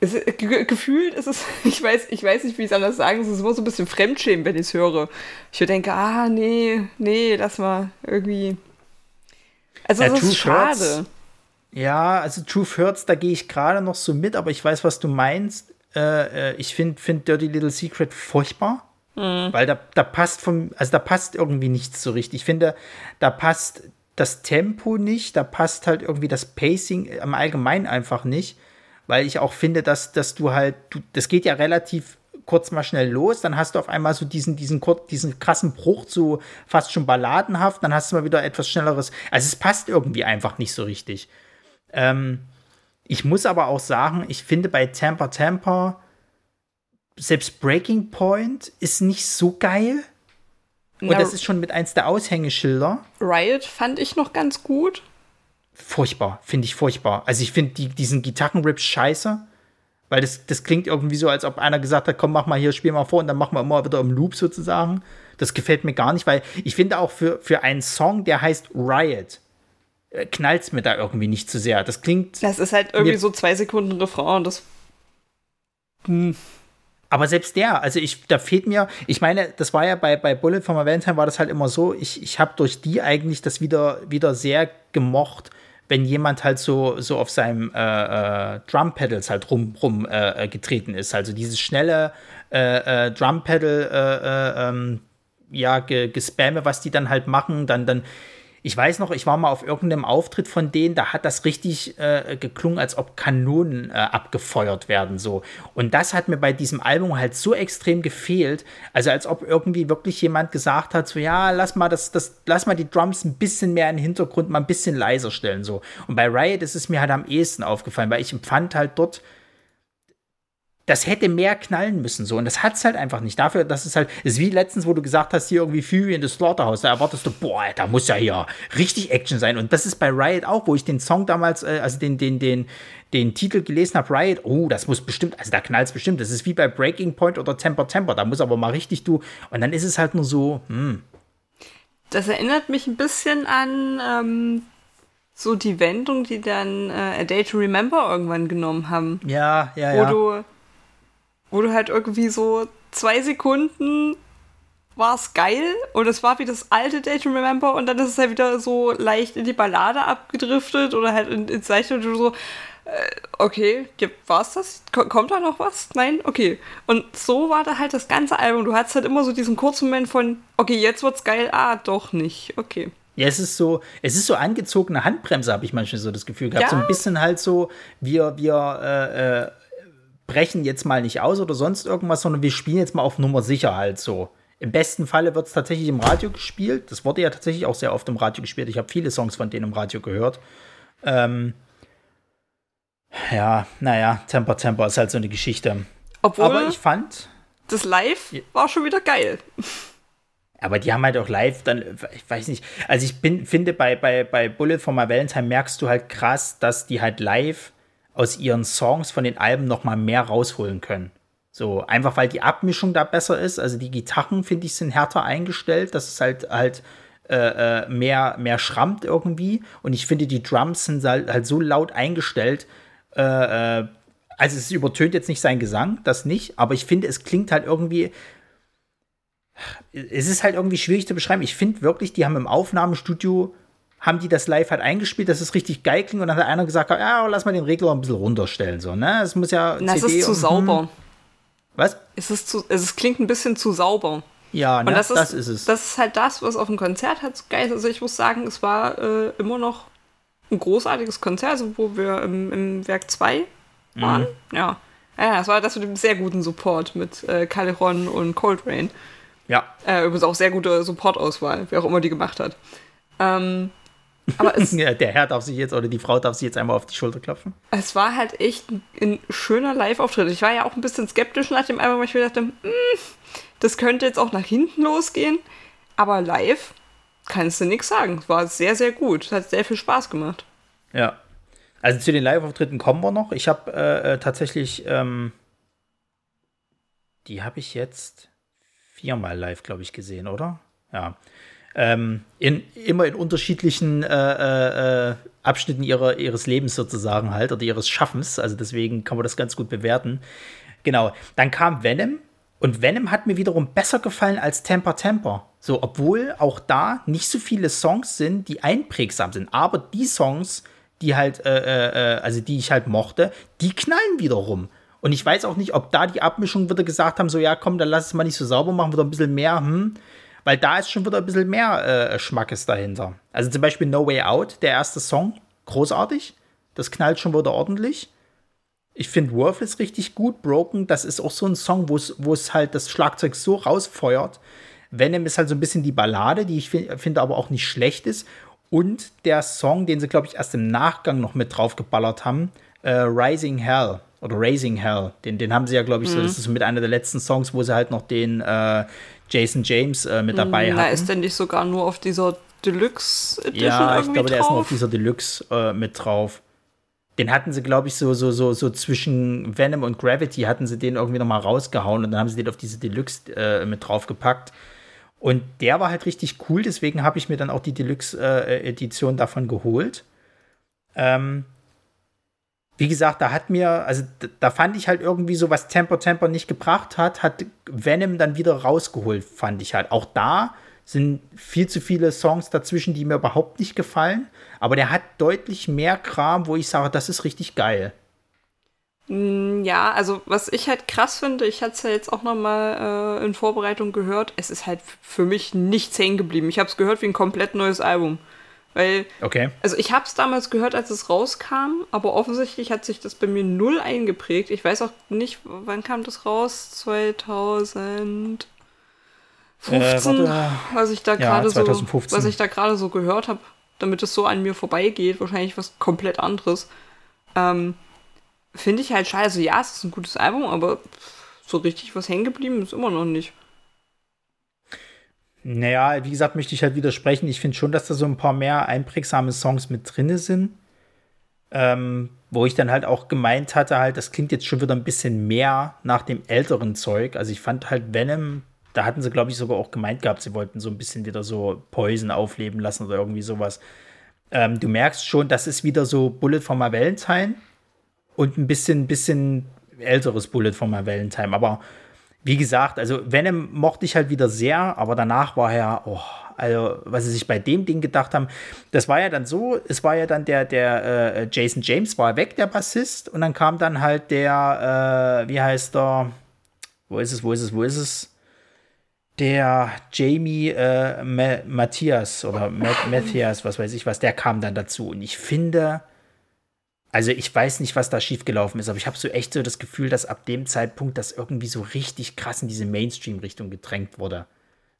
Es, ge gefühlt ist es, ich weiß, ich weiß nicht, wie ich es anders sagen, es ist immer so ein bisschen Fremdschämen, wenn ich es höre. Ich denke, ah, nee, nee, lass mal irgendwie. Also, ja, das ist schade. Hurts, ja, also Truth Hurts, da gehe ich gerade noch so mit, aber ich weiß, was du meinst. Äh, äh ich finde find Dirty Little Secret furchtbar. Mhm. Weil da, da passt vom, also da passt irgendwie nichts so richtig. Ich finde, da passt das Tempo nicht, da passt halt irgendwie das Pacing im Allgemeinen einfach nicht, weil ich auch finde, dass, dass du halt, du, das geht ja relativ kurz mal schnell los, dann hast du auf einmal so diesen, diesen, diesen krassen Bruch zu fast schon balladenhaft, dann hast du mal wieder etwas schnelleres, also es passt irgendwie einfach nicht so richtig. Ähm, ich muss aber auch sagen, ich finde bei Tamper Tamper selbst Breaking Point ist nicht so geil. Und Na, das ist schon mit eins der Aushängeschilder. Riot fand ich noch ganz gut. Furchtbar, finde ich furchtbar. Also ich finde die, diesen Gitarrenrip scheiße. Weil das, das klingt irgendwie so, als ob einer gesagt hat, komm, mach mal hier, spiel mal vor und dann machen wir immer wieder im Loop sozusagen. Das gefällt mir gar nicht, weil ich finde auch für, für einen Song, der heißt Riot, äh, knallt es mir da irgendwie nicht zu sehr. Das klingt. Das ist halt irgendwie so zwei Sekunden Refrain und das. Hm. Aber selbst der, also ich, da fehlt mir, ich meine, das war ja bei, bei Bullet a Valentine war das halt immer so, ich, ich habe durch die eigentlich das wieder, wieder sehr gemocht, wenn jemand halt so, so auf seinem äh, äh, Drum-Pedals halt rum, rum äh, äh getreten ist. Also dieses schnelle äh, äh, Drum-Pedal, ähm, ja, Gespamme, was die dann halt machen, dann, dann ich weiß noch, ich war mal auf irgendeinem Auftritt von denen, da hat das richtig äh, geklungen, als ob Kanonen äh, abgefeuert werden so. Und das hat mir bei diesem Album halt so extrem gefehlt, also als ob irgendwie wirklich jemand gesagt hat, so ja, lass mal das, das, lass mal die Drums ein bisschen mehr in den Hintergrund, mal ein bisschen leiser stellen so. Und bei Riot ist es mir halt am ehesten aufgefallen, weil ich empfand halt dort das hätte mehr knallen müssen so und das hat es halt einfach nicht. Dafür, dass es halt ist wie letztens, wo du gesagt hast, hier irgendwie Fury in the Slaughterhouse, da erwartest du, boah, da muss ja hier richtig Action sein und das ist bei Riot auch, wo ich den Song damals, äh, also den den den den Titel gelesen habe, Riot, oh, das muss bestimmt, also da knallt es bestimmt. Das ist wie bei Breaking Point oder Temper Temper, da muss aber mal richtig du und dann ist es halt nur so, hm. Das erinnert mich ein bisschen an ähm, so die Wendung, die dann äh, A Day to Remember irgendwann genommen haben. Ja, ja, wo ja. Du, wo du halt irgendwie so zwei Sekunden war es geil und es war wie das alte Day to Remember und dann ist es halt wieder so leicht in die Ballade abgedriftet oder halt in, ins leichte so okay, war's das? Kommt da noch was? Nein? Okay. Und so war da halt das ganze Album. Du hattest halt immer so diesen kurzen Moment von, okay, jetzt wird's geil, ah, doch nicht. Okay. Ja, es ist so, es ist so angezogene Handbremse, habe ich manchmal so das Gefühl gehabt. Ja. So ein bisschen halt so, wir, wir äh, äh, brechen jetzt mal nicht aus oder sonst irgendwas, sondern wir spielen jetzt mal auf Nummer sicher halt so. Im besten Falle wird es tatsächlich im Radio gespielt. Das wurde ja tatsächlich auch sehr oft im Radio gespielt. Ich habe viele Songs von denen im Radio gehört. Ähm, ja, naja, Temper Temper ist halt so eine Geschichte. Obwohl aber ich fand. Das Live war schon wieder geil. Aber die haben halt auch live dann, ich weiß nicht, also ich bin, finde bei, bei, bei Bullet for My Valentine merkst du halt krass, dass die halt live aus ihren Songs von den Alben noch mal mehr rausholen können. So, einfach weil die Abmischung da besser ist. Also die Gitarren, finde ich, sind härter eingestellt, dass es halt halt äh, äh mehr, mehr schrammt irgendwie. Und ich finde, die Drums sind halt, halt so laut eingestellt, äh, äh, also es übertönt jetzt nicht sein Gesang, das nicht, aber ich finde, es klingt halt irgendwie. Es ist halt irgendwie schwierig zu beschreiben. Ich finde wirklich, die haben im Aufnahmestudio, haben die das live halt eingespielt, dass es richtig geil klingt und dann hat einer gesagt, ja, lass mal den Regler ein bisschen runterstellen. So, ne? Es muss ja. Na, CD es ist zu und, sauber. Hm. Was? Es, ist zu, es klingt ein bisschen zu sauber. Ja, ne, das, ist, das, ist, es. Das ist halt das, was auf dem Konzert halt so geil ist. Also ich muss sagen, es war äh, immer noch ein großartiges Konzert, also wo wir im, im Werk 2 waren. Mhm. Ja. Ja, es war das mit dem sehr guten Support mit äh, Caleron und Cold Rain. Ja. Äh, übrigens auch sehr gute Supportauswahl, wer auch immer die gemacht hat. Ähm, aber es, ja, der Herr darf sich jetzt oder die Frau darf sich jetzt einmal auf die Schulter klopfen. Es war halt echt ein, ein schöner Live-Auftritt. Ich war ja auch ein bisschen skeptisch nach dem Album, weil ich mir dachte, hm, das könnte jetzt auch nach hinten losgehen. Aber live kannst du nichts sagen. Es war sehr, sehr gut. Es hat sehr viel Spaß gemacht. Ja. Also zu den Live-Auftritten kommen wir noch. Ich habe äh, äh, tatsächlich, ähm, die habe ich jetzt viermal live, glaube ich, gesehen, oder? Ja. Ähm, in, immer in unterschiedlichen äh, äh, äh, Abschnitten ihrer, ihres Lebens sozusagen halt oder ihres Schaffens. Also deswegen kann man das ganz gut bewerten. Genau. Dann kam Venom und Venom hat mir wiederum besser gefallen als Temper Temper. So, obwohl auch da nicht so viele Songs sind, die einprägsam sind. Aber die Songs, die halt, äh, äh, äh, also die ich halt mochte, die knallen wiederum. Und ich weiß auch nicht, ob da die Abmischung wieder gesagt haben, so ja, komm, dann lass es mal nicht so sauber machen, wieder ein bisschen mehr, hm. Weil da ist schon wieder ein bisschen mehr äh, Schmackes dahinter. Also zum Beispiel No Way Out, der erste Song, großartig. Das knallt schon wieder ordentlich. Ich finde Worthless richtig gut. Broken, das ist auch so ein Song, wo es halt das Schlagzeug so rausfeuert. Venom ist halt so ein bisschen die Ballade, die ich finde aber auch nicht schlecht ist. Und der Song, den sie, glaube ich, erst im Nachgang noch mit draufgeballert haben, äh, Rising Hell oder Raising Hell, den, den haben sie ja, glaube ich, mhm. so, das ist mit einer der letzten Songs, wo sie halt noch den äh, Jason James äh, mit dabei Na, hatten. ist denn nicht sogar nur auf dieser Deluxe Edition Ja, ich glaube, der ist nur auf dieser Deluxe äh, mit drauf. Den hatten sie, glaube ich, so, so, so, so zwischen Venom und Gravity hatten sie den irgendwie noch mal rausgehauen und dann haben sie den auf diese Deluxe äh, mit draufgepackt. Und der war halt richtig cool, deswegen habe ich mir dann auch die Deluxe-Edition äh, davon geholt. Ähm, wie gesagt, da hat mir, also da fand ich halt irgendwie so, was Temper Temper nicht gebracht hat, hat Venom dann wieder rausgeholt, fand ich halt. Auch da sind viel zu viele Songs dazwischen, die mir überhaupt nicht gefallen. Aber der hat deutlich mehr Kram, wo ich sage, das ist richtig geil. Mm, ja, also was ich halt krass finde, ich hatte es ja jetzt auch noch mal äh, in Vorbereitung gehört, es ist halt für mich nichts hängen geblieben. Ich habe es gehört wie ein komplett neues Album. Weil, okay. also ich habe es damals gehört, als es rauskam, aber offensichtlich hat sich das bei mir null eingeprägt. Ich weiß auch nicht, wann kam das raus? 2015, äh, was ich da gerade ja, so, was ich da gerade so gehört habe, damit es so an mir vorbeigeht, wahrscheinlich was komplett anderes. Ähm, Finde ich halt. Also ja, es ist ein gutes Album, aber so richtig was hängen geblieben ist immer noch nicht. Naja, wie gesagt, möchte ich halt widersprechen. Ich finde schon, dass da so ein paar mehr einprägsame Songs mit drin sind. Ähm, wo ich dann halt auch gemeint hatte, halt, das klingt jetzt schon wieder ein bisschen mehr nach dem älteren Zeug. Also ich fand halt Venom, da hatten sie, glaube ich, sogar auch gemeint gehabt, sie wollten so ein bisschen wieder so Poison aufleben lassen oder irgendwie sowas. Ähm, du merkst schon, das ist wieder so Bullet for my Valentine und ein bisschen, bisschen älteres Bullet von My Valentine. Aber wie gesagt, also Venom mochte ich halt wieder sehr, aber danach war er, oh, Also, was sie sich bei dem Ding gedacht haben, das war ja dann so, es war ja dann der, der äh, Jason James war weg, der Bassist, und dann kam dann halt der, äh, wie heißt der, wo ist es, wo ist es, wo ist es? Der Jamie äh, Ma Matthias oder Matthias, was weiß ich was, der kam dann dazu. Und ich finde, also ich weiß nicht, was da schiefgelaufen ist, aber ich habe so echt so das Gefühl, dass ab dem Zeitpunkt das irgendwie so richtig krass in diese Mainstream-Richtung gedrängt wurde.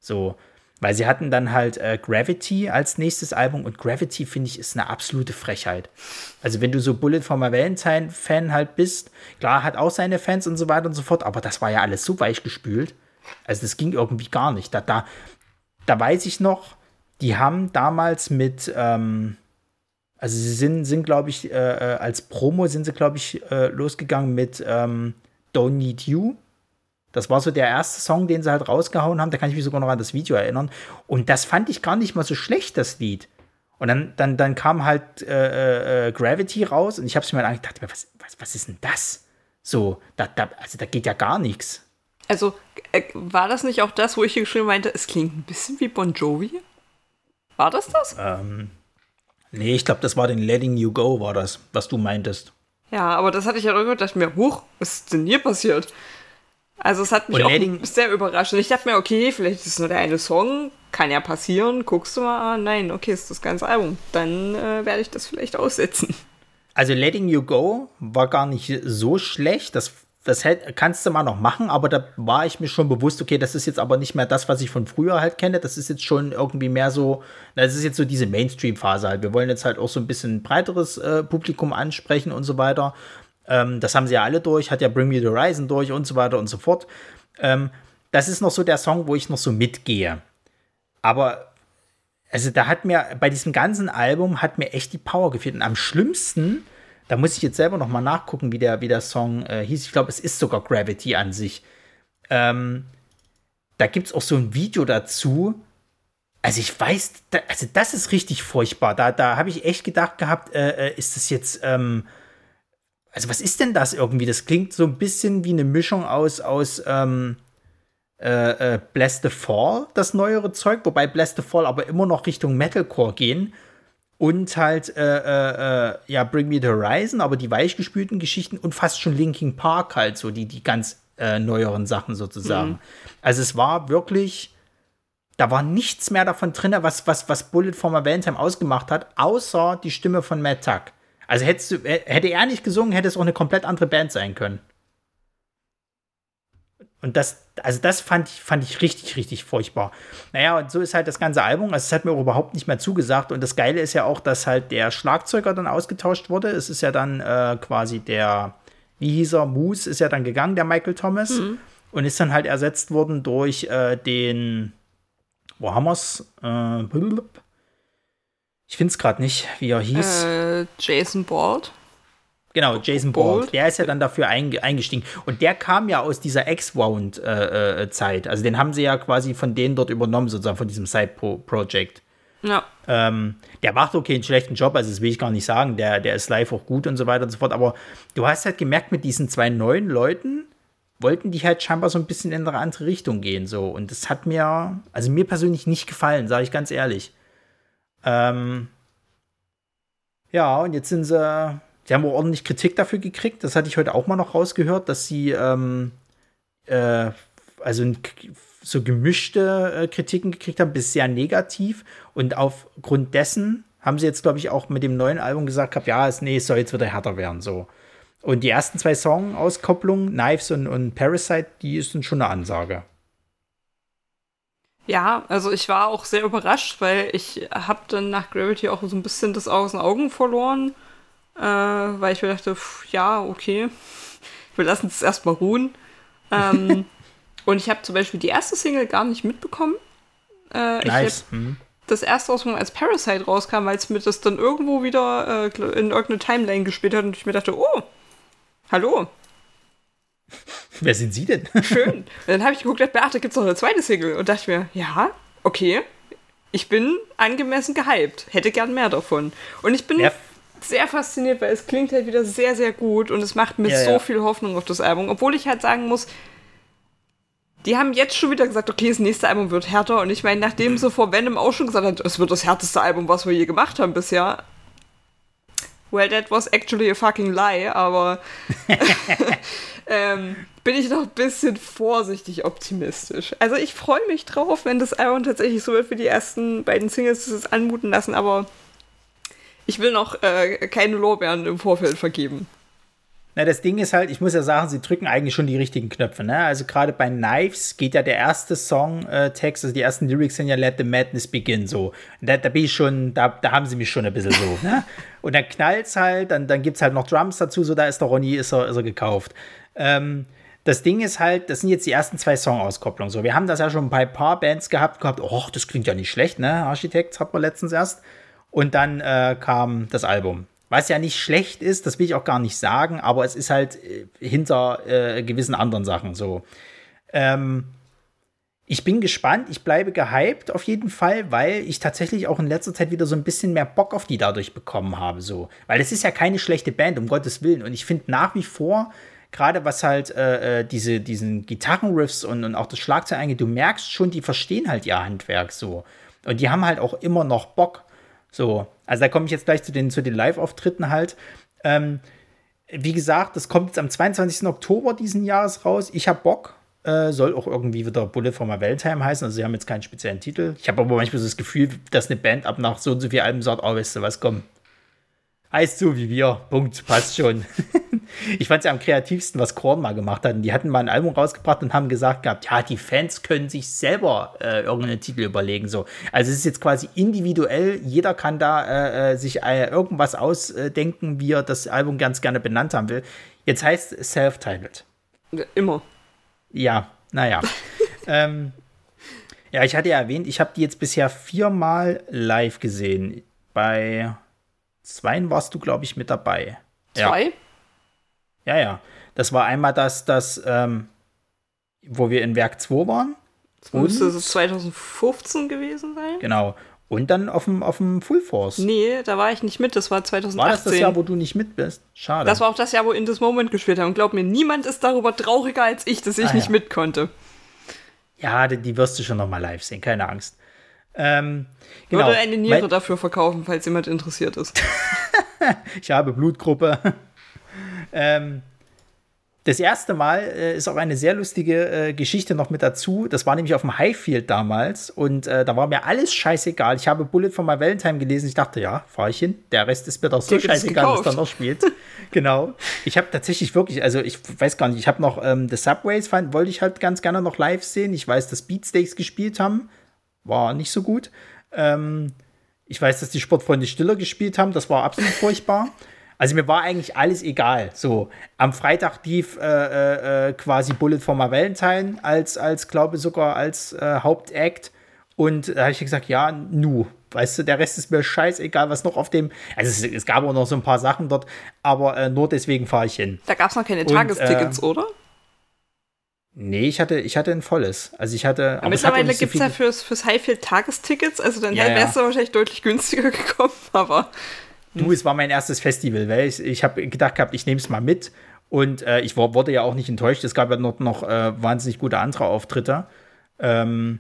So, weil sie hatten dann halt äh, Gravity als nächstes Album und Gravity, finde ich, ist eine absolute Frechheit. Also wenn du so Bullet for my Valentine-Fan halt bist, klar, hat auch seine Fans und so weiter und so fort, aber das war ja alles so weich gespült. Also das ging irgendwie gar nicht. Da, da, da weiß ich noch, die haben damals mit, ähm, also sie sind, sind glaube ich, äh, äh, als Promo sind sie, glaube ich, äh, losgegangen mit ähm, Don't Need You. Das war so der erste Song, den sie halt rausgehauen haben. Da kann ich mich sogar noch an das Video erinnern. Und das fand ich gar nicht mal so schlecht, das Lied. Und dann, dann, dann kam halt äh, äh, äh Gravity raus und ich habe es mir dann gedacht, was, was, was ist denn das? So, da, da, also da geht ja gar nichts. Also, war das nicht auch das, wo ich hier geschrieben meinte, es klingt ein bisschen wie Bon Jovi? War das das? Ähm, Nee, ich glaube, das war den Letting You Go, war das, was du meintest. Ja, aber das hatte ich ja auch gehört, dachte mir, huch, was ist denn hier passiert? Also es hat mich auch sehr überrascht. Und ich dachte mir, okay, vielleicht ist es nur der eine Song, kann ja passieren, guckst du mal, ah, nein, okay, ist das ganze Album. Dann äh, werde ich das vielleicht aussetzen. Also Letting You Go war gar nicht so schlecht, das das kannst du mal noch machen, aber da war ich mir schon bewusst, okay, das ist jetzt aber nicht mehr das, was ich von früher halt kenne. Das ist jetzt schon irgendwie mehr so, das ist jetzt so diese Mainstream-Phase halt. Wir wollen jetzt halt auch so ein bisschen breiteres äh, Publikum ansprechen und so weiter. Ähm, das haben sie ja alle durch, hat ja Bring Me the Horizon durch und so weiter und so fort. Ähm, das ist noch so der Song, wo ich noch so mitgehe. Aber also da hat mir bei diesem ganzen Album hat mir echt die Power gefehlt. Und am schlimmsten da muss ich jetzt selber noch mal nachgucken, wie der, wie der Song äh, hieß. Ich glaube, es ist sogar Gravity an sich. Ähm, da gibt es auch so ein Video dazu. Also ich weiß, da, also das ist richtig furchtbar. Da, da habe ich echt gedacht gehabt, äh, äh, ist das jetzt, ähm, also was ist denn das irgendwie? Das klingt so ein bisschen wie eine Mischung aus, aus ähm, äh, äh, Bless the Fall, das neuere Zeug, wobei Bless the Fall aber immer noch Richtung Metalcore gehen und halt äh, äh, äh, ja Bring Me the Horizon, aber die weichgespülten Geschichten und fast schon Linking Park halt so die die ganz äh, neueren Sachen sozusagen. Mhm. Also es war wirklich da war nichts mehr davon drin, was was was Bullet for my Valentine ausgemacht hat, außer die Stimme von Matt Tuck. Also hättest du, hätte er nicht gesungen, hätte es auch eine komplett andere Band sein können. Und das, also das fand ich, fand ich richtig, richtig furchtbar. Naja, und so ist halt das ganze Album. Also es hat mir auch überhaupt nicht mehr zugesagt. Und das Geile ist ja auch, dass halt der Schlagzeuger dann ausgetauscht wurde. Es ist ja dann äh, quasi der, wie hieß er, Moose ist ja dann gegangen, der Michael Thomas. Mhm. Und ist dann halt ersetzt worden durch äh, den, wo haben wir's? Äh, ich finde es gerade nicht, wie er hieß. Äh, Jason Bald. Genau, Jason Bourne. Der ist ja dann dafür eingestiegen. Und der kam ja aus dieser X-Wound-Zeit. Äh, äh, also den haben sie ja quasi von denen dort übernommen, sozusagen von diesem Side-Project. Ja. Ähm, der macht okay einen schlechten Job, also das will ich gar nicht sagen. Der, der ist live auch gut und so weiter und so fort. Aber du hast halt gemerkt, mit diesen zwei neuen Leuten wollten die halt scheinbar so ein bisschen in eine andere Richtung gehen. So. Und das hat mir, also mir persönlich nicht gefallen, sage ich ganz ehrlich. Ähm, ja, und jetzt sind sie Sie haben auch ordentlich Kritik dafür gekriegt. Das hatte ich heute auch mal noch rausgehört, dass sie ähm, äh, also so gemischte äh, Kritiken gekriegt haben, bis sehr negativ. Und aufgrund dessen haben sie jetzt, glaube ich, auch mit dem neuen Album gesagt, hab, ja, es, nee, es soll jetzt wieder härter werden. So. Und die ersten zwei Song-Auskopplungen, Knives und, und Parasite, die ist schon eine Ansage. Ja, also ich war auch sehr überrascht, weil ich habe dann nach Gravity auch so ein bisschen das aus den Augen verloren äh, weil ich mir dachte, pff, ja, okay, wir lassen es erstmal ruhen. Ähm, und ich habe zum Beispiel die erste Single gar nicht mitbekommen. Äh, nice. Ich mhm. Das erste Ausgang als Parasite rauskam, weil es mir das dann irgendwo wieder äh, in irgendeine Timeline gespielt hat und ich mir dachte, oh, hallo. Wer sind Sie denn? Schön. Und dann habe ich geguckt, Beate, gibt es noch eine zweite Single? Und dachte mir, ja, okay. Ich bin angemessen gehypt. Hätte gern mehr davon. Und ich bin ja sehr fasziniert, weil es klingt halt wieder sehr, sehr gut und es macht mir ja, so ja. viel Hoffnung auf das Album. Obwohl ich halt sagen muss, die haben jetzt schon wieder gesagt, okay, das nächste Album wird härter. Und ich meine, nachdem sie vor Venom auch schon gesagt hat, es wird das härteste Album, was wir je gemacht haben bisher. Well, that was actually a fucking lie, aber ähm, bin ich noch ein bisschen vorsichtig optimistisch. Also ich freue mich drauf, wenn das Album tatsächlich so wird wie die ersten beiden Singles, das es anmuten lassen, aber ich will noch äh, keine Lorbeeren im Vorfeld vergeben. Na, das Ding ist halt, ich muss ja sagen, sie drücken eigentlich schon die richtigen Knöpfe. Ne? Also gerade bei Knives geht ja der erste Song-Text, äh, also die ersten Lyrics sind ja Let the Madness Begin so. Da, da, bin ich schon, da, da haben sie mich schon ein bisschen so. ne? Und dann knallt's halt, dann, dann gibt es halt noch Drums dazu, so da ist der Ronny, ist er, ist er gekauft. Ähm, das Ding ist halt, das sind jetzt die ersten zwei Song-Auskopplungen. So, wir haben das ja schon bei ein paar Bands gehabt, gehabt, oh, das klingt ja nicht schlecht, ne? Architekt hat man letztens erst. Und dann äh, kam das Album. Was ja nicht schlecht ist, das will ich auch gar nicht sagen, aber es ist halt äh, hinter äh, gewissen anderen Sachen so. Ähm, ich bin gespannt, ich bleibe gehypt auf jeden Fall, weil ich tatsächlich auch in letzter Zeit wieder so ein bisschen mehr Bock auf die dadurch bekommen habe. So. Weil es ist ja keine schlechte Band, um Gottes Willen. Und ich finde nach wie vor, gerade was halt äh, äh, diese, diesen Gitarrenriffs und, und auch das Schlagzeug angeht, du merkst schon, die verstehen halt ihr Handwerk so. Und die haben halt auch immer noch Bock. So, also da komme ich jetzt gleich zu den, zu den Live-Auftritten halt. Ähm, wie gesagt, das kommt jetzt am 22. Oktober diesen Jahres raus. Ich habe Bock. Äh, soll auch irgendwie wieder Bullet for my Valentine heißen. Also sie haben jetzt keinen speziellen Titel. Ich habe aber manchmal so das Gefühl, dass eine Band ab nach so und so viel Alben sagt, oh, weißt du was, komm, Heißt so wie wir. Punkt. Passt schon. ich fand es ja am kreativsten, was Korn mal gemacht hat. Und die hatten mal ein Album rausgebracht und haben gesagt gehabt, ja, die Fans können sich selber äh, irgendeinen Titel überlegen. So. Also es ist jetzt quasi individuell. Jeder kann da äh, äh sich äh, irgendwas ausdenken, wie er das Album ganz gerne benannt haben will. Jetzt heißt es Self-Titled. Immer. Ja, naja. ähm, ja, ich hatte ja erwähnt, ich habe die jetzt bisher viermal live gesehen. Bei Zweien warst du, glaube ich, mit dabei. Zwei? Ja, ja. ja. Das war einmal das, das ähm, wo wir in Werk 2 waren. Das müsste es 2015 gewesen sein. Genau. Und dann auf dem, auf dem Full Force. Nee, da war ich nicht mit, das war 2018. War das das Jahr, wo du nicht mit bist? Schade. Das war auch das Jahr, wo In This Moment gespielt haben. Und glaub mir, niemand ist darüber trauriger als ich, dass ich ah, nicht ja. mit konnte. Ja, die, die wirst du schon noch mal live sehen, keine Angst. Ähm, genau. Würde eine Niere mein dafür verkaufen, falls jemand interessiert ist. ich habe Blutgruppe. ähm, das erste Mal äh, ist auch eine sehr lustige äh, Geschichte noch mit dazu. Das war nämlich auf dem Highfield damals und äh, da war mir alles scheißegal. Ich habe Bullet von My Valentine gelesen. Ich dachte, ja, fahre ich hin. Der Rest ist mir doch so Ticket scheißegal, was da noch spielt. genau. Ich habe tatsächlich wirklich, also ich weiß gar nicht, ich habe noch ähm, The Subways, fand, wollte ich halt ganz gerne noch live sehen. Ich weiß, dass Beatsteaks gespielt haben war nicht so gut. Ähm, ich weiß, dass die Sportfreunde Stiller gespielt haben, das war absolut furchtbar. Also mir war eigentlich alles egal. So, am Freitag lief äh, äh, äh quasi Bullet for my Valentine als, als glaube sogar als äh, Hauptakt. Und da habe ich gesagt, ja, nu, weißt du, der Rest ist mir scheißegal, was noch auf dem. Also es, es gab auch noch so ein paar Sachen dort, aber äh, nur deswegen fahre ich hin. Da gab es noch keine Tagestickets, oder? Nee, ich hatte, ich hatte ein volles. Also ich hatte. Aber mittlerweile gibt es ja fürs, fürs Highfield Tagestickets, also dann ja, wärst du ja. wahrscheinlich deutlich günstiger gekommen, aber. Du, es war mein erstes Festival, weil ich, ich habe gedacht gehabt, ich nehme es mal mit. Und äh, ich wurde ja auch nicht enttäuscht. Es gab ja noch, noch äh, wahnsinnig gute andere Auftritte. Ähm,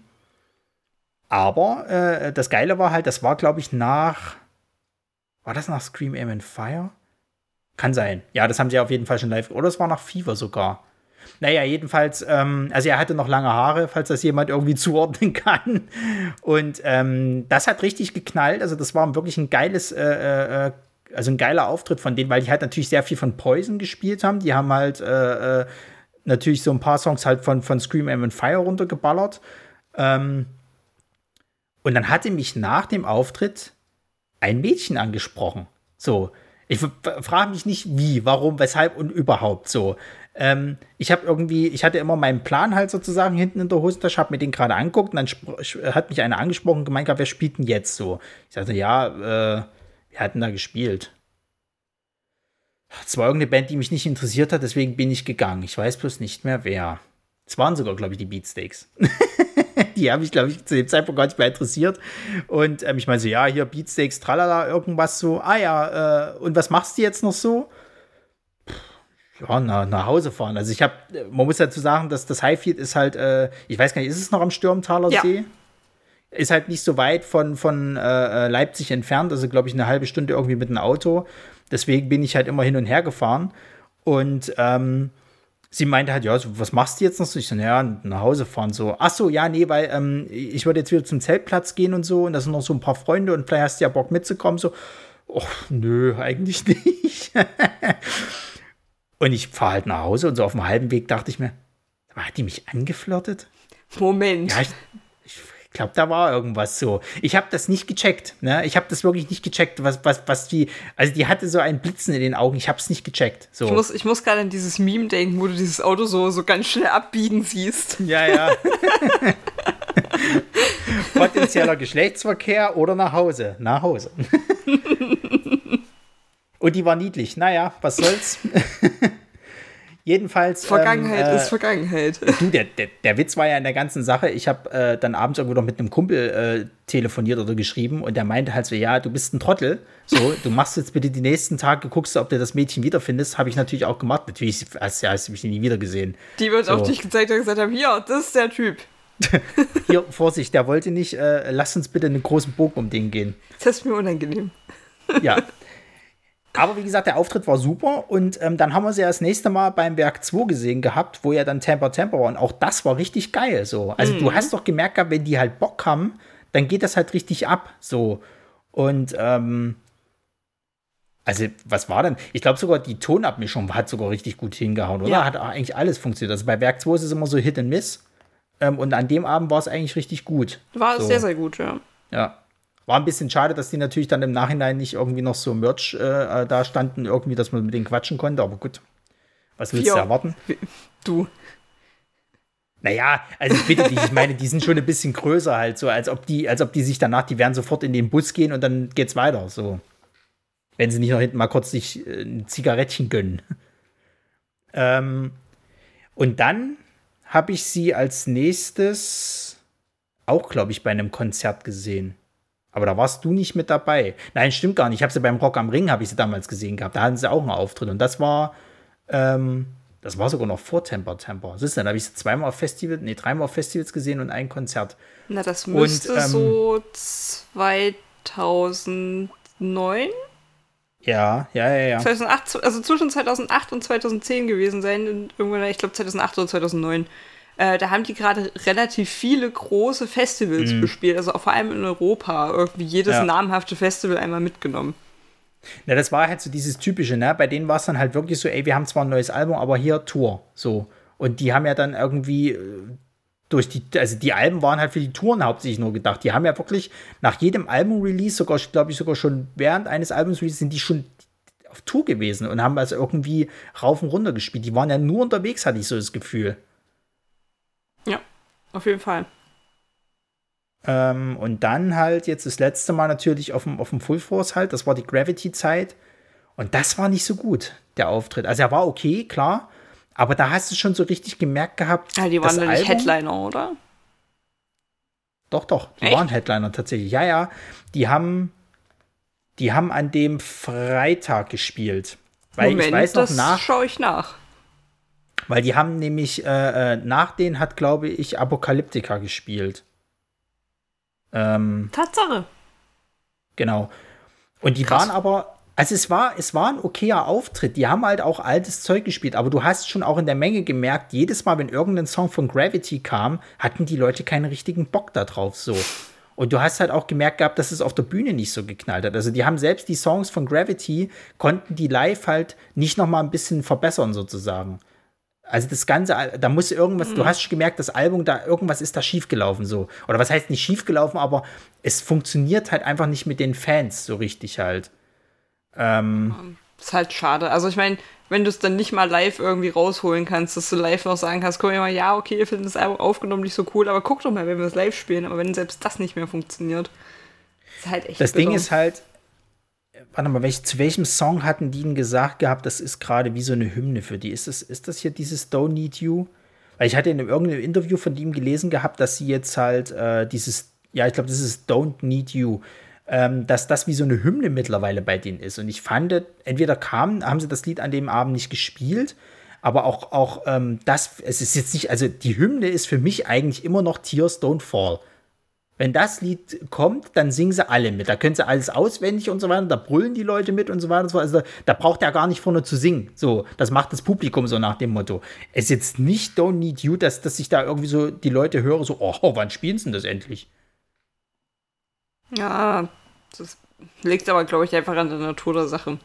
aber äh, das Geile war halt, das war, glaube ich, nach. War das nach Scream Aim and Fire? Kann sein. Ja, das haben sie auf jeden Fall schon live. Oder es war nach Fever sogar. Naja, jedenfalls, ähm, also er hatte noch lange Haare, falls das jemand irgendwie zuordnen kann. Und ähm, das hat richtig geknallt. Also, das war wirklich ein geiles, äh, äh, äh, also ein geiler Auftritt von denen, weil die halt natürlich sehr viel von Poison gespielt haben. Die haben halt äh, äh natürlich so ein paar Songs halt von, von Scream and Fire runtergeballert. Ähm, und dann hatte mich nach dem Auftritt ein Mädchen angesprochen. So, ich frage mich nicht wie, warum, weshalb und überhaupt so. Ähm, ich habe irgendwie, ich hatte immer meinen Plan halt sozusagen hinten in der Hosentasche, habe mir den gerade anguckt und dann hat mich einer angesprochen und gemeint, wer spielt denn jetzt so? Ich sagte, ja, äh, wir hatten da gespielt. Es war irgendeine Band, die mich nicht interessiert hat, deswegen bin ich gegangen. Ich weiß bloß nicht mehr wer. Es waren sogar, glaube ich, die Beatsteaks. die haben mich, glaube ich, zu dem Zeitpunkt gar nicht mehr interessiert. Und ähm, ich meine so, ja, hier Beatsteaks, tralala, irgendwas so. Ah ja, äh, und was machst du jetzt noch so? Ja, nach, nach Hause fahren. Also ich habe, man muss dazu sagen, dass das Highfield ist halt, äh, ich weiß gar nicht, ist es noch am Stürmtaler Ja. See? Ist halt nicht so weit von, von äh, Leipzig entfernt, also glaube ich eine halbe Stunde irgendwie mit dem Auto. Deswegen bin ich halt immer hin und her gefahren. Und ähm, sie meinte halt, ja, so, was machst du jetzt noch so? Ich so, ja, nach Hause fahren so. Ach so, ja, nee, weil ähm, ich würde jetzt wieder zum Zeltplatz gehen und so und da sind noch so ein paar Freunde und vielleicht hast du ja Bock mitzukommen. So, Och, nö, eigentlich nicht. Und ich fahre halt nach Hause und so auf dem halben Weg dachte ich mir, hat die mich angeflirtet? Moment. Ja, ich, ich glaube, da war irgendwas so. Ich habe das nicht gecheckt. Ne? Ich habe das wirklich nicht gecheckt, was, was, was die. Also, die hatte so ein Blitzen in den Augen. Ich habe es nicht gecheckt. So. Ich muss, ich muss gerade an dieses Meme denken, wo du dieses Auto so, so ganz schnell abbiegen siehst. ja, ja. Potenzieller Geschlechtsverkehr oder nach Hause. Nach Hause. Und die war niedlich. Naja, was soll's. Jedenfalls. Vergangenheit ähm, äh, ist Vergangenheit. Du, der, der, der Witz war ja in der ganzen Sache. Ich habe äh, dann abends irgendwo noch mit einem Kumpel äh, telefoniert oder geschrieben und der meinte halt so: Ja, du bist ein Trottel. So, du machst jetzt bitte die nächsten Tage, guckst du, ob du das Mädchen wiederfindest. Habe ich natürlich auch gemacht. Natürlich hast, ja, hast du mich nie wieder gesehen. Die wird So. auf dich gezeigt und gesagt haben, hier, das ist der Typ. Hier, Vorsicht, der wollte nicht, äh, lass uns bitte einen großen Bogen um den gehen. Das ist mir unangenehm. Ja. Aber wie gesagt, der Auftritt war super und ähm, dann haben wir sie ja das nächste Mal beim Werk 2 gesehen gehabt, wo ja dann Temper Temper war und auch das war richtig geil so. Also du hast doch gemerkt, gehabt, wenn die halt Bock haben, dann geht das halt richtig ab so. Und ähm, also was war denn? Ich glaube sogar die Tonabmischung hat sogar richtig gut hingehauen, oder? Ja. Hat eigentlich alles funktioniert. Also bei Werk 2 ist es immer so Hit and Miss. Ähm, und an dem Abend war es eigentlich richtig gut. War So. sehr, sehr gut, ja. Ja. War ein bisschen schade, dass die natürlich dann im Nachhinein nicht irgendwie noch so Merch äh, da standen, irgendwie, dass man mit denen quatschen konnte, aber gut. Was willst du Ja. erwarten? Du. Naja, also ich bitte dich, ich meine, die sind schon ein bisschen größer halt so, als ob die, als ob die sich danach, die werden sofort in den Bus gehen und dann geht's weiter, so. Wenn sie nicht noch hinten mal kurz sich äh, ein Zigarettchen gönnen. ähm, und dann habe ich sie als nächstes auch, glaube ich, bei einem Konzert gesehen. Aber da warst du nicht mit dabei. Nein, stimmt gar nicht. Ich habe sie beim Rock am Ring, habe ich sie damals gesehen gehabt. Da hatten sie auch einen Auftritt. Und das war, ähm, das war sogar noch vor Temper Temper. Was ist denn? Da habe ich sie zweimal auf Festivals, nee, dreimal auf Festivals gesehen und ein Konzert. Na, das müsste ähm, so 2009? Ja, ja, ja, ja. 2008, also zwischen 2008 und 2010 gewesen sein. Und irgendwann, ich glaube 2008 oder 2009. Äh, da haben die gerade relativ viele große Festivals bespielt, also auch vor allem in Europa. Irgendwie jedes Mhm. Ja. namhafte Festival einmal mitgenommen. Na, das war halt so dieses Typische, ne? Bei denen war es dann halt wirklich so, ey, wir haben zwar ein neues Album, aber hier Tour. So. Und die haben ja dann irgendwie äh, durch die, also die Alben waren halt für die Touren hauptsächlich nur gedacht. Die haben ja wirklich nach jedem Album-Release, sogar, glaube ich, sogar schon während eines Albums-Release, sind die schon auf Tour gewesen und haben also irgendwie rauf und runter gespielt. Die waren ja nur unterwegs, hatte ich so das Gefühl. Ja, auf jeden Fall. Ähm, und dann halt jetzt das letzte Mal natürlich auf dem, auf dem Full Force halt, das war die Gravity-Zeit. Und das war nicht so gut, der Auftritt. Also er war okay, klar, aber da hast du schon so richtig gemerkt gehabt. Ja, die waren doch nicht Headliner, oder? Doch, doch, die Echt? waren Headliner tatsächlich. Ja, ja, die haben, die haben an dem Freitag gespielt. Weil Moment, ich weiß noch das nach, schaue ich nach. Weil die haben nämlich, äh, äh, nach denen hat, glaube ich, Apokalyptika gespielt. Ähm, Tatsache. Genau. Und die Krass. waren aber, also es war, es war ein okayer Auftritt. Die haben halt auch altes Zeug gespielt, aber du hast schon auch in der Menge gemerkt, jedes Mal, wenn irgendein Song von Gravity kam, hatten die Leute keinen richtigen Bock da drauf so. Und du hast halt auch gemerkt gehabt, dass es auf der Bühne nicht so geknallt hat. Also die haben selbst die Songs von Gravity, konnten die live halt nicht noch mal ein bisschen verbessern sozusagen. Also das Ganze, da muss irgendwas, du hast gemerkt, das Album, da irgendwas ist da schiefgelaufen so. Oder was heißt nicht schiefgelaufen, aber es funktioniert halt einfach nicht mit den Fans so richtig halt. Ähm, Ist halt schade. Also ich meine, wenn du es dann nicht mal live irgendwie rausholen kannst, dass du live noch sagen kannst, guck mal, ja, okay, wir finden das Album aufgenommen nicht so cool, aber guck doch mal, wenn wir es live spielen. Aber wenn selbst das nicht mehr funktioniert, ist halt echt das Ding bitter. ist halt, warte mal, welch, zu welchem Song hatten die denn gesagt gehabt, das ist gerade wie so eine Hymne für die? Ist das, ist das hier dieses Don't Need You? Weil ich hatte in irgendeinem Interview von ihm gelesen gehabt, dass sie jetzt halt äh, dieses, ja, ich glaube, das ist Don't Need You. ähm, dass das wie so eine Hymne mittlerweile bei denen ist. Und ich fand, entweder kam, haben sie das Lied an dem Abend nicht gespielt, aber auch, auch ähm, das, es ist jetzt nicht, also die Hymne ist für mich eigentlich immer noch Tears Don't Fall. Wenn das Lied kommt, dann singen sie alle mit. Da können sie alles auswendig und so weiter. Da brüllen die Leute mit und so weiter. Und so. Also da, da braucht er gar nicht vorne zu singen. So, das macht das Publikum so nach dem Motto. Es ist jetzt nicht Don't Need You, dass, dass ich da irgendwie so die Leute höre, so, oh, wann spielen sie denn das endlich? Ja, das liegt aber, glaube ich, einfach an der Natur der Sache.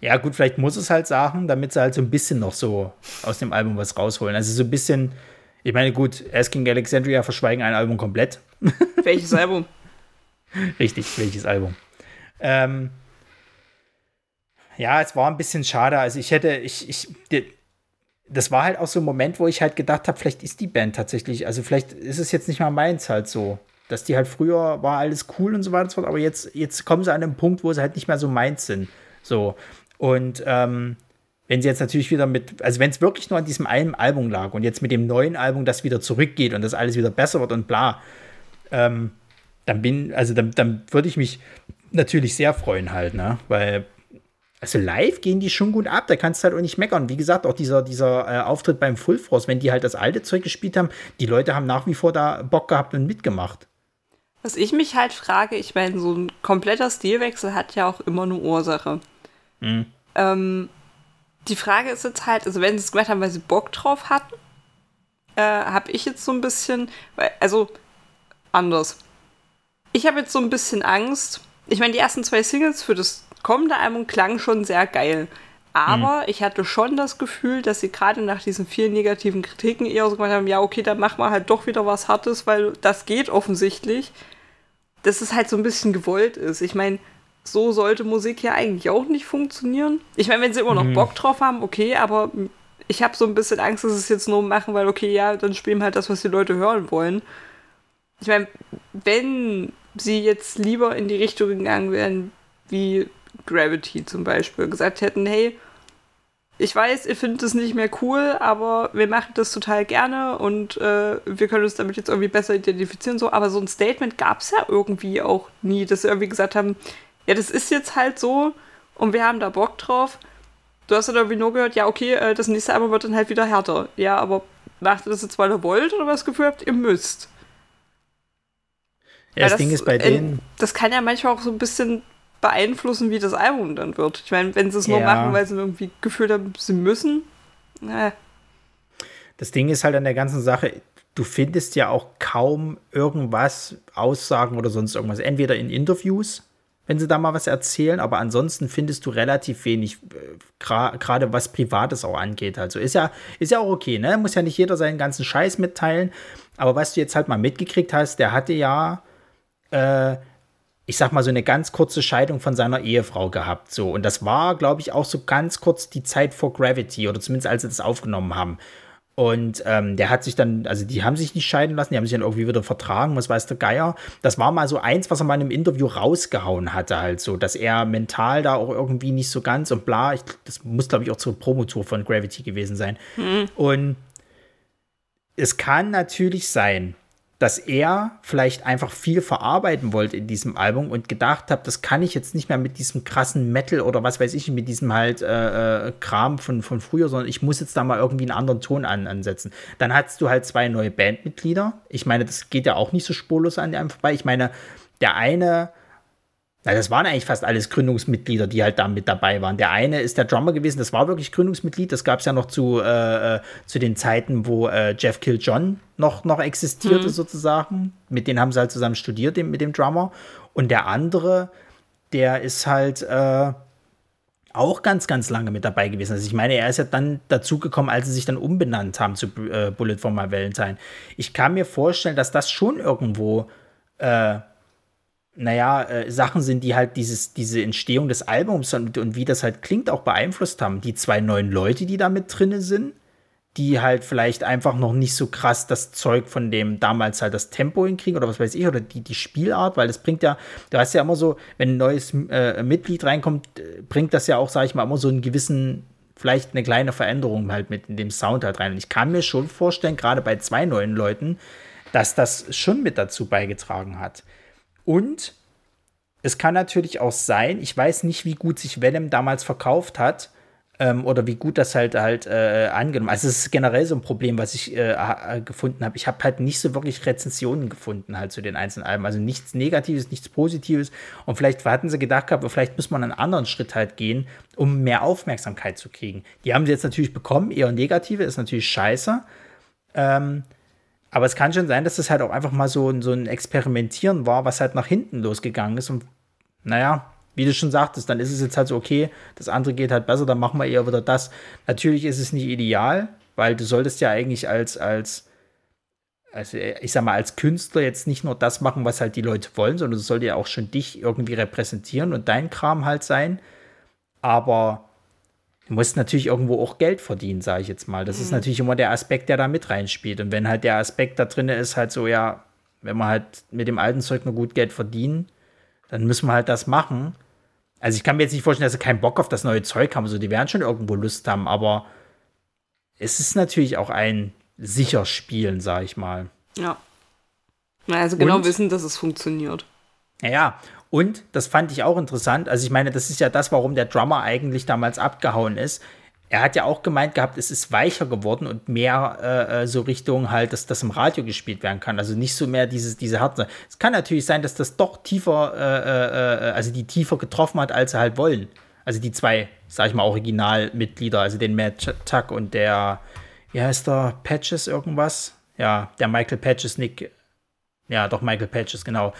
Ja, gut, vielleicht muss es halt sagen, damit sie halt so ein bisschen noch so aus dem Album was rausholen. Also so ein bisschen, ich meine, gut, Asking Alexandria verschweigen ein Album komplett. Welches Album? Richtig, welches Album? Ähm, ja, es war ein bisschen schade. Also ich hätte, ich, ich, das war halt auch so ein Moment, wo ich halt gedacht habe, vielleicht ist die Band tatsächlich, also vielleicht ist es jetzt nicht mal meins halt so dass die halt früher war alles cool und so weiter und so fort, aber jetzt, jetzt kommen sie an einen Punkt, wo sie halt nicht mehr so meins sind. So. Und ähm, wenn sie jetzt natürlich wieder mit, also wenn es wirklich nur an diesem einen Album lag und jetzt mit dem neuen Album das wieder zurückgeht und das alles wieder besser wird und bla, ähm, dann bin, also dann, dann würde ich mich natürlich sehr freuen halt, ne? Weil, also live gehen die schon gut ab, da kannst du halt auch nicht meckern. Wie gesagt, auch dieser, dieser äh, Auftritt beim Full Force, wenn die halt das alte Zeug gespielt haben, die Leute haben nach wie vor da Bock gehabt und mitgemacht. Was ich mich halt frage, ich meine, so ein kompletter Stilwechsel hat ja auch immer eine Ursache. Mhm. Ähm, die Frage ist jetzt halt, also wenn sie es gemacht haben, weil sie Bock drauf hatten, äh, habe ich jetzt so ein bisschen, also anders. Ich habe jetzt so ein bisschen Angst. Ich meine, die ersten zwei Singles für das kommende Album klangen schon sehr geil. Aber mhm. ich hatte schon das Gefühl, dass sie gerade nach diesen vielen negativen Kritiken eher so gemacht haben, ja, okay, dann machen wir halt doch wieder was Hartes, weil das geht offensichtlich dass es halt so ein bisschen gewollt ist. Ich meine, so sollte Musik ja eigentlich auch nicht funktionieren. Ich meine, wenn sie immer noch mhm. Bock drauf haben, okay, aber ich habe so ein bisschen Angst, dass sie es jetzt nur machen, weil, okay, ja, dann spielen halt das, was die Leute hören wollen. Ich meine, wenn sie jetzt lieber in die Richtung gegangen wären, wie Gravity zum Beispiel, gesagt hätten, hey, ich weiß, ihr findet es nicht mehr cool, aber wir machen das total gerne und äh, wir können uns damit jetzt irgendwie besser identifizieren. So, aber so ein Statement gab es ja irgendwie auch nie, dass sie irgendwie gesagt haben, ja, das ist jetzt halt so und wir haben da Bock drauf. Du hast ja irgendwie nur gehört, ja, okay, äh, das nächste Album wird dann halt wieder härter. Ja, aber macht ihr das jetzt, weil ihr wollt oder was Gefühl habt, ihr müsst? Ja, das, das, Ding ist bei denen. Das kann ja manchmal auch so ein bisschen beeinflussen, wie das Album dann wird. Ich meine, wenn sie es nur ja. machen, weil sie irgendwie gefühlt haben, sie müssen. Äh. Das Ding ist halt an der ganzen Sache, du findest ja auch kaum irgendwas, Aussagen oder sonst irgendwas. Entweder in Interviews, wenn sie da mal was erzählen, aber ansonsten findest du relativ wenig, äh, gerade was Privates auch angeht. Also ist ja, ist ja auch okay, ne? Muss ja nicht jeder seinen ganzen Scheiß mitteilen. Aber was du jetzt halt mal mitgekriegt hast, der hatte ja äh, ich sag mal, so eine ganz kurze Scheidung von seiner Ehefrau gehabt. So. Und das war, glaube ich, auch so ganz kurz die Zeit vor Gravity oder zumindest als sie das aufgenommen haben. Und ähm, der hat sich dann, also die haben sich nicht scheiden lassen, die haben sich dann irgendwie wieder vertragen, was weiß der Geier. Das war mal so eins, was er mal in einem Interview rausgehauen hatte, halt so, dass er mental da auch irgendwie nicht so ganz und bla. Ich, das muss, glaube ich, auch zur Promotour von Gravity gewesen sein. Mhm. Und es kann natürlich sein, dass er vielleicht einfach viel verarbeiten wollte in diesem Album und gedacht hat, das kann ich jetzt nicht mehr mit diesem krassen Metal oder was weiß ich, mit diesem halt äh, äh, Kram von, von früher, sondern ich muss jetzt da mal irgendwie einen anderen Ton an, ansetzen. Dann hattest du halt zwei neue Bandmitglieder. Ich meine, das geht ja auch nicht so spurlos an einem vorbei. Ich meine, der eine na, das waren eigentlich fast alles Gründungsmitglieder, die halt da mit dabei waren. Der eine ist der Drummer gewesen, das war wirklich Gründungsmitglied. Das gab es ja noch zu, äh, äh, zu den Zeiten, wo äh, Jeff Kill John noch, noch existierte, mhm. sozusagen. Mit denen haben sie halt zusammen studiert, mit dem Drummer. Und der andere, der ist halt äh, auch ganz, ganz lange mit dabei gewesen. Also ich meine, er ist ja dann dazugekommen, als sie sich dann umbenannt haben zu äh, Bullet for My Valentine. Ich kann mir vorstellen, dass das schon irgendwo äh, naja, äh, Sachen sind, die halt dieses, diese Entstehung des Albums und, und wie das halt klingt, auch beeinflusst haben. Die zwei neuen Leute, die da mit drinne sind, die halt vielleicht einfach noch nicht so krass das Zeug von dem damals halt das Tempo hinkriegen oder was weiß ich, oder die, die Spielart, weil das bringt ja, du hast ja immer so, wenn ein neues äh, Mitglied reinkommt, äh, bringt das ja auch, sag ich mal, immer so einen gewissen, vielleicht eine kleine Veränderung halt mit in dem Sound halt rein. Und ich kann mir schon vorstellen, gerade bei zwei neuen Leuten, dass das schon mit dazu beigetragen hat. Und es kann natürlich auch sein, ich weiß nicht, wie gut sich Venom damals verkauft hat ähm, oder wie gut das halt halt äh, angenommen. Also es ist generell so ein Problem, was ich äh, äh gefunden habe. Ich habe halt nicht so wirklich Rezensionen gefunden halt zu den einzelnen Alben. Also nichts Negatives, nichts Positives. Und vielleicht hatten sie gedacht gehabt, vielleicht muss man einen anderen Schritt halt gehen, um mehr Aufmerksamkeit zu kriegen. Die haben sie jetzt natürlich bekommen, eher negative, ist natürlich scheiße. Ähm, aber es kann schon sein, dass das halt auch einfach mal so, so ein Experimentieren war, was halt nach hinten losgegangen ist. Und naja, wie du schon sagtest, dann ist es jetzt halt so, okay, das andere geht halt besser, dann machen wir eher wieder das. Natürlich ist es nicht ideal, weil du solltest ja eigentlich als, als, also ich sag mal, als Künstler jetzt nicht nur das machen, was halt die Leute wollen, sondern es sollte ja auch schon dich irgendwie repräsentieren und dein Kram halt sein. Aber du musst natürlich irgendwo auch Geld verdienen, sage ich jetzt mal. Das mhm. ist natürlich immer der Aspekt, der da mit reinspielt. Und wenn halt der Aspekt da drin ist, halt so, ja, wenn wir halt mit dem alten Zeug nur gut Geld verdienen, dann müssen wir halt das machen. Also ich kann mir jetzt nicht vorstellen, dass sie keinen Bock auf das neue Zeug haben. Also die werden schon irgendwo Lust haben, aber es ist natürlich auch ein sicher Spielen, sage ich mal. Ja. Also genau Und, wissen, dass es funktioniert. Ja, und das fand ich auch interessant. Also ich meine, das ist ja das, warum der Drummer eigentlich damals abgehauen ist. Er hat ja auch gemeint gehabt, es ist weicher geworden und mehr äh, äh so Richtung halt, dass das im Radio gespielt werden kann. Also nicht so mehr dieses, diese Härte. Es kann natürlich sein, dass das doch tiefer, äh, äh, äh, also die tiefer getroffen hat, als sie halt wollen. Also die zwei, sag ich mal, Originalmitglieder, also den Matt Tuck und der, wie heißt der, Patches irgendwas? Ja, der Michael Patches, Nick, ja, doch Michael Patches, genau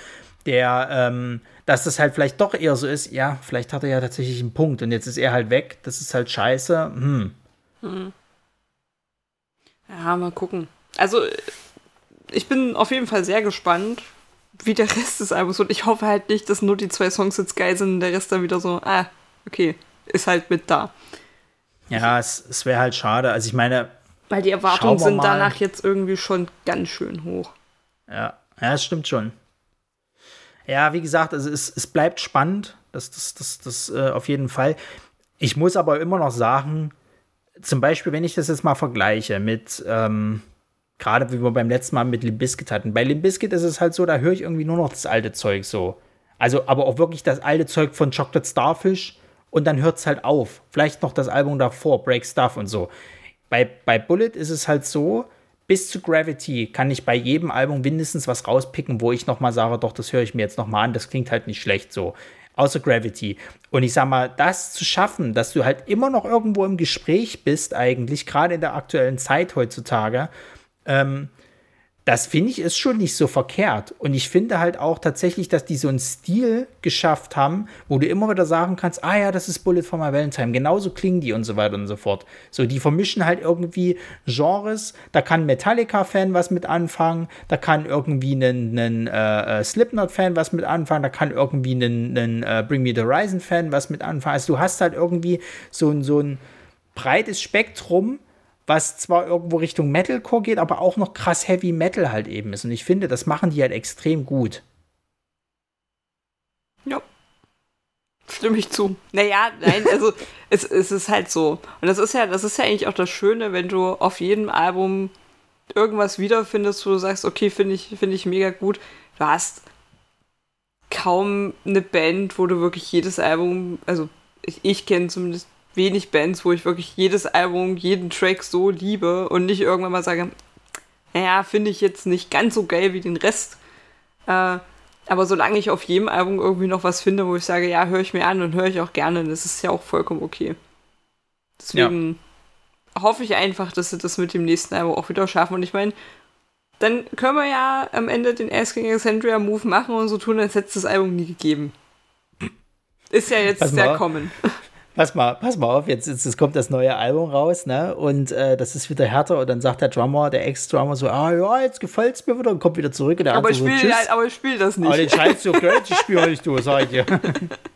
der, ähm, dass das halt vielleicht doch eher so ist, ja, vielleicht hat er ja tatsächlich einen Punkt und jetzt ist er halt weg, das ist halt scheiße. Hm. hm. Ja, mal gucken. Also, ich bin auf jeden Fall sehr gespannt, wie der Rest des Albums wird. Ich hoffe halt nicht, dass nur die zwei Songs jetzt geil sind und der Rest dann wieder so, ah, okay, ist halt mit da. Ja, es, es wäre halt schade. Also, ich meine. Weil die Erwartungen sind mal. danach jetzt irgendwie schon ganz schön hoch. Ja, ja, es stimmt schon. Ja, wie gesagt, also es, es bleibt spannend. Das, das, das, das äh, auf jeden Fall. Ich muss aber immer noch sagen, zum Beispiel, wenn ich das jetzt mal vergleiche mit, ähm, gerade wie wir beim letzten Mal mit Limbiskit hatten. Bei Limbiskit ist es halt so, da höre ich irgendwie nur noch das alte Zeug so. Also, aber auch wirklich das alte Zeug von Chocolate Starfish und dann hört es halt auf. Vielleicht noch das Album davor, Break Stuff und so. Bei, bei Bullet ist es halt so, bis zu Gravity kann ich bei jedem Album mindestens was rauspicken, wo ich nochmal sage, doch, das höre ich mir jetzt nochmal an, das klingt halt nicht schlecht so. Außer Gravity. Und ich sag mal, das zu schaffen, dass du halt immer noch irgendwo im Gespräch bist, eigentlich, gerade in der aktuellen Zeit heutzutage, ähm, das finde ich ist schon nicht so verkehrt. Und ich finde halt auch tatsächlich, dass die so einen Stil geschafft haben, wo du immer wieder sagen kannst, ah ja, das ist Bullet for My Valentine. Genauso klingen die und so weiter und so fort. So, die vermischen halt irgendwie Genres. Da kann Metallica-Fan was mit anfangen, da kann irgendwie ein, äh, äh, Slipknot-Fan was mit anfangen, da kann irgendwie ein, ein äh, Bring Me the Horizon-Fan was mit anfangen. Also du hast halt irgendwie so, so ein breites Spektrum was zwar irgendwo Richtung Metalcore geht, aber auch noch krass Heavy Metal halt eben ist. Und ich finde, das machen die halt extrem gut. Ja. Stimme ich zu. Naja, nein, also es, es ist halt so. Und das ist ja, das ist ja eigentlich auch das Schöne, wenn du auf jedem Album irgendwas wiederfindest, wo du sagst, okay, finde ich, finde ich mega gut. Du hast kaum eine Band, wo du wirklich jedes Album, also ich, ich kenne zumindest wenig Bands, wo ich wirklich jedes Album, jeden Track so liebe und nicht irgendwann mal sage, naja, finde ich jetzt nicht ganz so geil wie den Rest. Äh, aber solange ich auf jedem Album irgendwie noch was finde, wo ich sage, ja, höre ich mir an und höre ich auch gerne, das ist ja auch vollkommen okay. Deswegen ja. hoffe ich einfach, dass sie das mit dem nächsten Album auch wieder schaffen. Und ich meine, dann können wir ja am Ende den Asking Alexandria Move machen und so tun, als hätte es das Album nie gegeben. Ist ja jetzt sehr kommen. Pass mal, pass mal auf, jetzt, jetzt, kommt das neue Album raus, ne? Und äh, das ist wieder härter und dann sagt der Drummer, der Ex-Drummer so, ah ja, jetzt gefällt es mir wieder und kommt wieder zurück und der aber ich spiele so, halt, aber ich spiele das nicht. Aber den Scheiß so Geld, ich spiele nicht du, sag ich dir.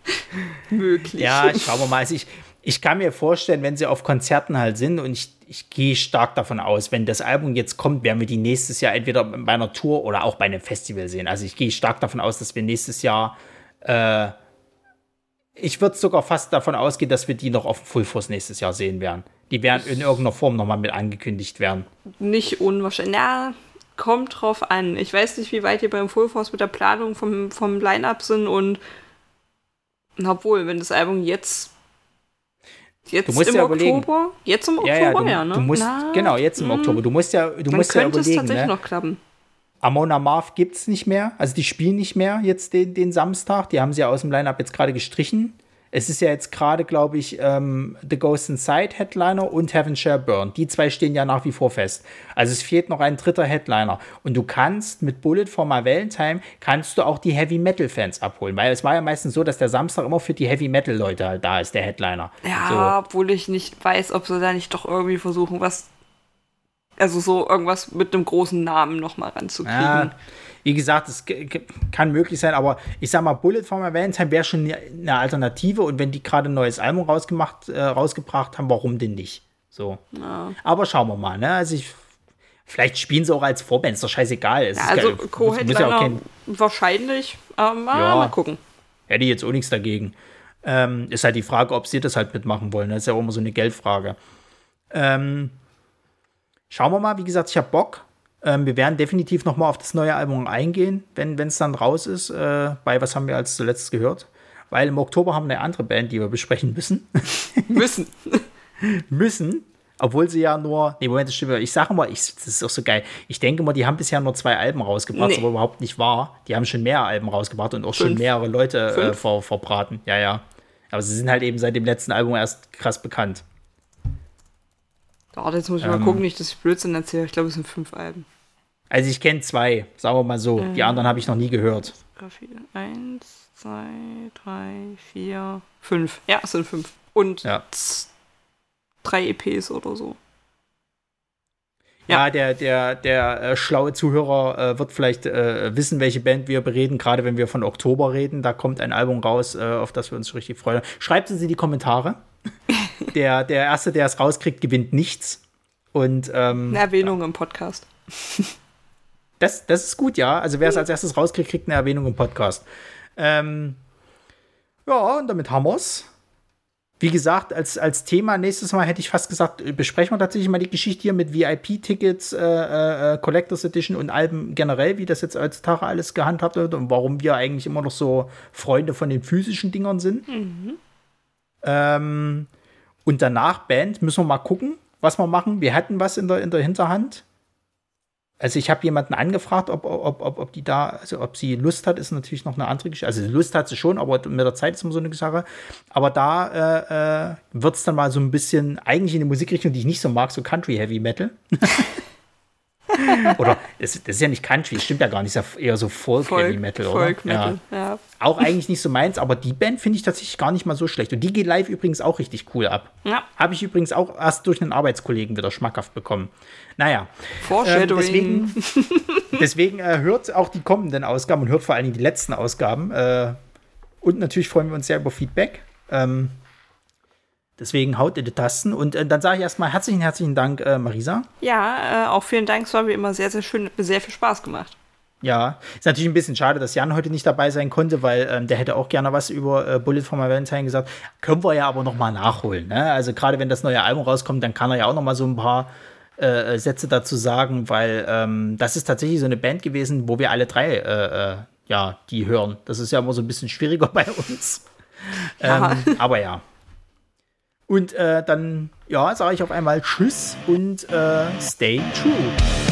Möglich. Ja, schauen wir mal. Also ich, ich kann mir vorstellen, wenn sie auf Konzerten halt sind und ich, ich gehe stark davon aus, wenn das Album jetzt kommt, werden wir die nächstes Jahr entweder bei einer Tour oder auch bei einem Festival sehen. Also ich gehe stark davon aus, dass wir nächstes Jahr äh, ich würde sogar fast davon ausgehen, dass wir die noch auf Full Force nächstes Jahr sehen werden. Die werden in irgendeiner Form nochmal mit angekündigt werden. Nicht unwahrscheinlich. Na, kommt drauf an. Ich weiß nicht, wie weit ihr beim Full Force mit der Planung vom, vom Line-Up sind und Obwohl, wenn das Album jetzt Jetzt Du musst im ja Oktober? überlegen. Jetzt im Oktober, Ja, ja, ja, du, ne? du musst, Na, genau, jetzt im hm, Oktober. Du musst ja, du Dann musst ja könnte es überlegen, tatsächlich ne? noch klappen. Amon Amarth gibt es nicht mehr. Also die spielen nicht mehr jetzt den, den Samstag. Die haben sie ja aus dem Line-Up jetzt gerade gestrichen. Es ist ja jetzt gerade, glaube ich, ähm, The Ghost Inside Headliner und Heaven Shall Burn. Die zwei stehen ja nach wie vor fest. Also es fehlt noch ein dritter Headliner. Und du kannst mit Bullet for My Valentine, kannst du auch die Heavy Metal Fans abholen. Weil es war ja meistens so, dass der Samstag immer für die Heavy Metal Leute halt da ist, der Headliner. Ja, obwohl ich nicht weiß, ob sie da nicht doch irgendwie versuchen, was. Also so irgendwas mit einem großen Namen nochmal ranzukriegen. Ja, wie gesagt, es kann möglich sein, aber ich sag mal, Bullet for My Valentine wäre schon eine Alternative und wenn die gerade ein neues Album rausgemacht, äh, rausgebracht haben, warum denn nicht? So. Aber schauen wir mal, ne? Also ich, vielleicht spielen sie auch als Vorband, ist doch scheißegal. Es Ja, also Co-Headliner ja wahrscheinlich. Ähm, mal, Ja. mal gucken. Hätte ich jetzt auch nichts dagegen. Ähm, ist halt die Frage, ob sie das halt mitmachen wollen. Das ist ja auch immer so eine Geldfrage. Ähm, schauen wir mal, wie gesagt, ich habe Bock. Ähm, wir werden definitiv noch mal auf das neue Album eingehen, wenn es dann raus ist. Äh, bei was haben wir als zuletzt gehört? Weil im Oktober haben wir eine andere Band, die wir besprechen müssen. Müssen. müssen. Obwohl sie ja nur. Nee, Moment, das stimmt. Ich sage mal, ich, das ist auch so geil. Ich denke mal, die haben bisher nur zwei Alben rausgebracht, Nee. aber überhaupt nicht wahr. Die haben schon mehr Alben rausgebracht und auch schon Fünf. mehrere Leute äh, ver, verbraten. Ja, ja. Aber sie sind halt eben seit dem letzten Album erst krass bekannt. Warte, jetzt muss ich Ähm. mal gucken, nicht, dass ich Blödsinn erzähle. Ich glaube, es sind fünf Alben. Also ich kenne zwei, sagen wir mal so. Die anderen habe ich noch nie gehört. Eins, zwei, drei, vier, fünf. Ja, es sind fünf. Und Ja. drei EPs oder so. Ja, der, der, der äh, schlaue Zuhörer äh, wird vielleicht äh, wissen, welche Band wir bereden, gerade wenn wir von Oktober reden. Da kommt ein Album raus, äh, auf das wir uns richtig freuen. Schreibt es in die Kommentare. Der, der Erste, der es rauskriegt, gewinnt nichts. Und ähm, Eine Erwähnung im Podcast. das, das ist gut, ja. Also wer es als erstes rauskriegt, kriegt eine Erwähnung im Podcast. Ähm, ja, und damit haben wir's. Wie gesagt, als, als Thema nächstes Mal hätte ich fast gesagt, äh, besprechen wir tatsächlich mal die Geschichte hier mit VIP-Tickets, äh, äh, Collectors Edition und Alben generell, wie das jetzt heutzutage alles gehandhabt wird und warum wir eigentlich immer noch so Freunde von den physischen Dingern sind. Ähm, und danach Band, müssen wir mal gucken, was wir machen. Wir hatten was in der, in der Hinterhand. Also ich habe jemanden angefragt, ob, ob, ob, ob die da, also ob sie Lust hat, ist natürlich noch eine andere Geschichte. Also Lust hat sie schon, aber mit der Zeit ist immer so eine Sache. Aber da äh, äh, wird es dann mal so ein bisschen, eigentlich in eine Musikrichtung, die ich nicht so mag, so Country Heavy Metal. oder das, das ist ja nicht Country, das stimmt ja gar nicht, das ist ja eher so Folk, Heavy Metal, Folk oder? Ja Metal, ja. auch eigentlich nicht so meins, aber die Band finde ich tatsächlich gar nicht mal so schlecht. Und die geht live übrigens auch richtig cool ab. Ja. Habe ich übrigens auch erst durch einen Arbeitskollegen wieder schmackhaft bekommen. Naja. Ähm, Foreshadowing. deswegen deswegen äh, hört auch die kommenden Ausgaben und hört vor allen Dingen die letzten Ausgaben. Äh, und natürlich freuen wir uns sehr über Feedback. Ähm, deswegen haut in die Tasten. Und äh, dann sage ich erstmal herzlichen, herzlichen Dank, äh, Marisa. Ja, äh, auch vielen Dank. Es war wie immer sehr, sehr schön. Mir sehr viel Spaß gemacht. Ja, ist natürlich ein bisschen schade, dass Jan heute nicht dabei sein konnte, weil ähm, der hätte auch gerne was über äh, Bullet for My Valentine gesagt. Können wir ja aber noch mal nachholen. Ne? Also gerade wenn das neue Album rauskommt, dann kann er ja auch noch mal so ein paar äh, Sätze dazu sagen, weil ähm, das ist tatsächlich so eine Band gewesen, wo wir alle drei äh, äh, ja die hören. Das ist ja immer so ein bisschen schwieriger bei uns. Ja. Ähm, aber ja. Und äh, dann ja sage ich auf einmal Tschüss und äh, Stay True.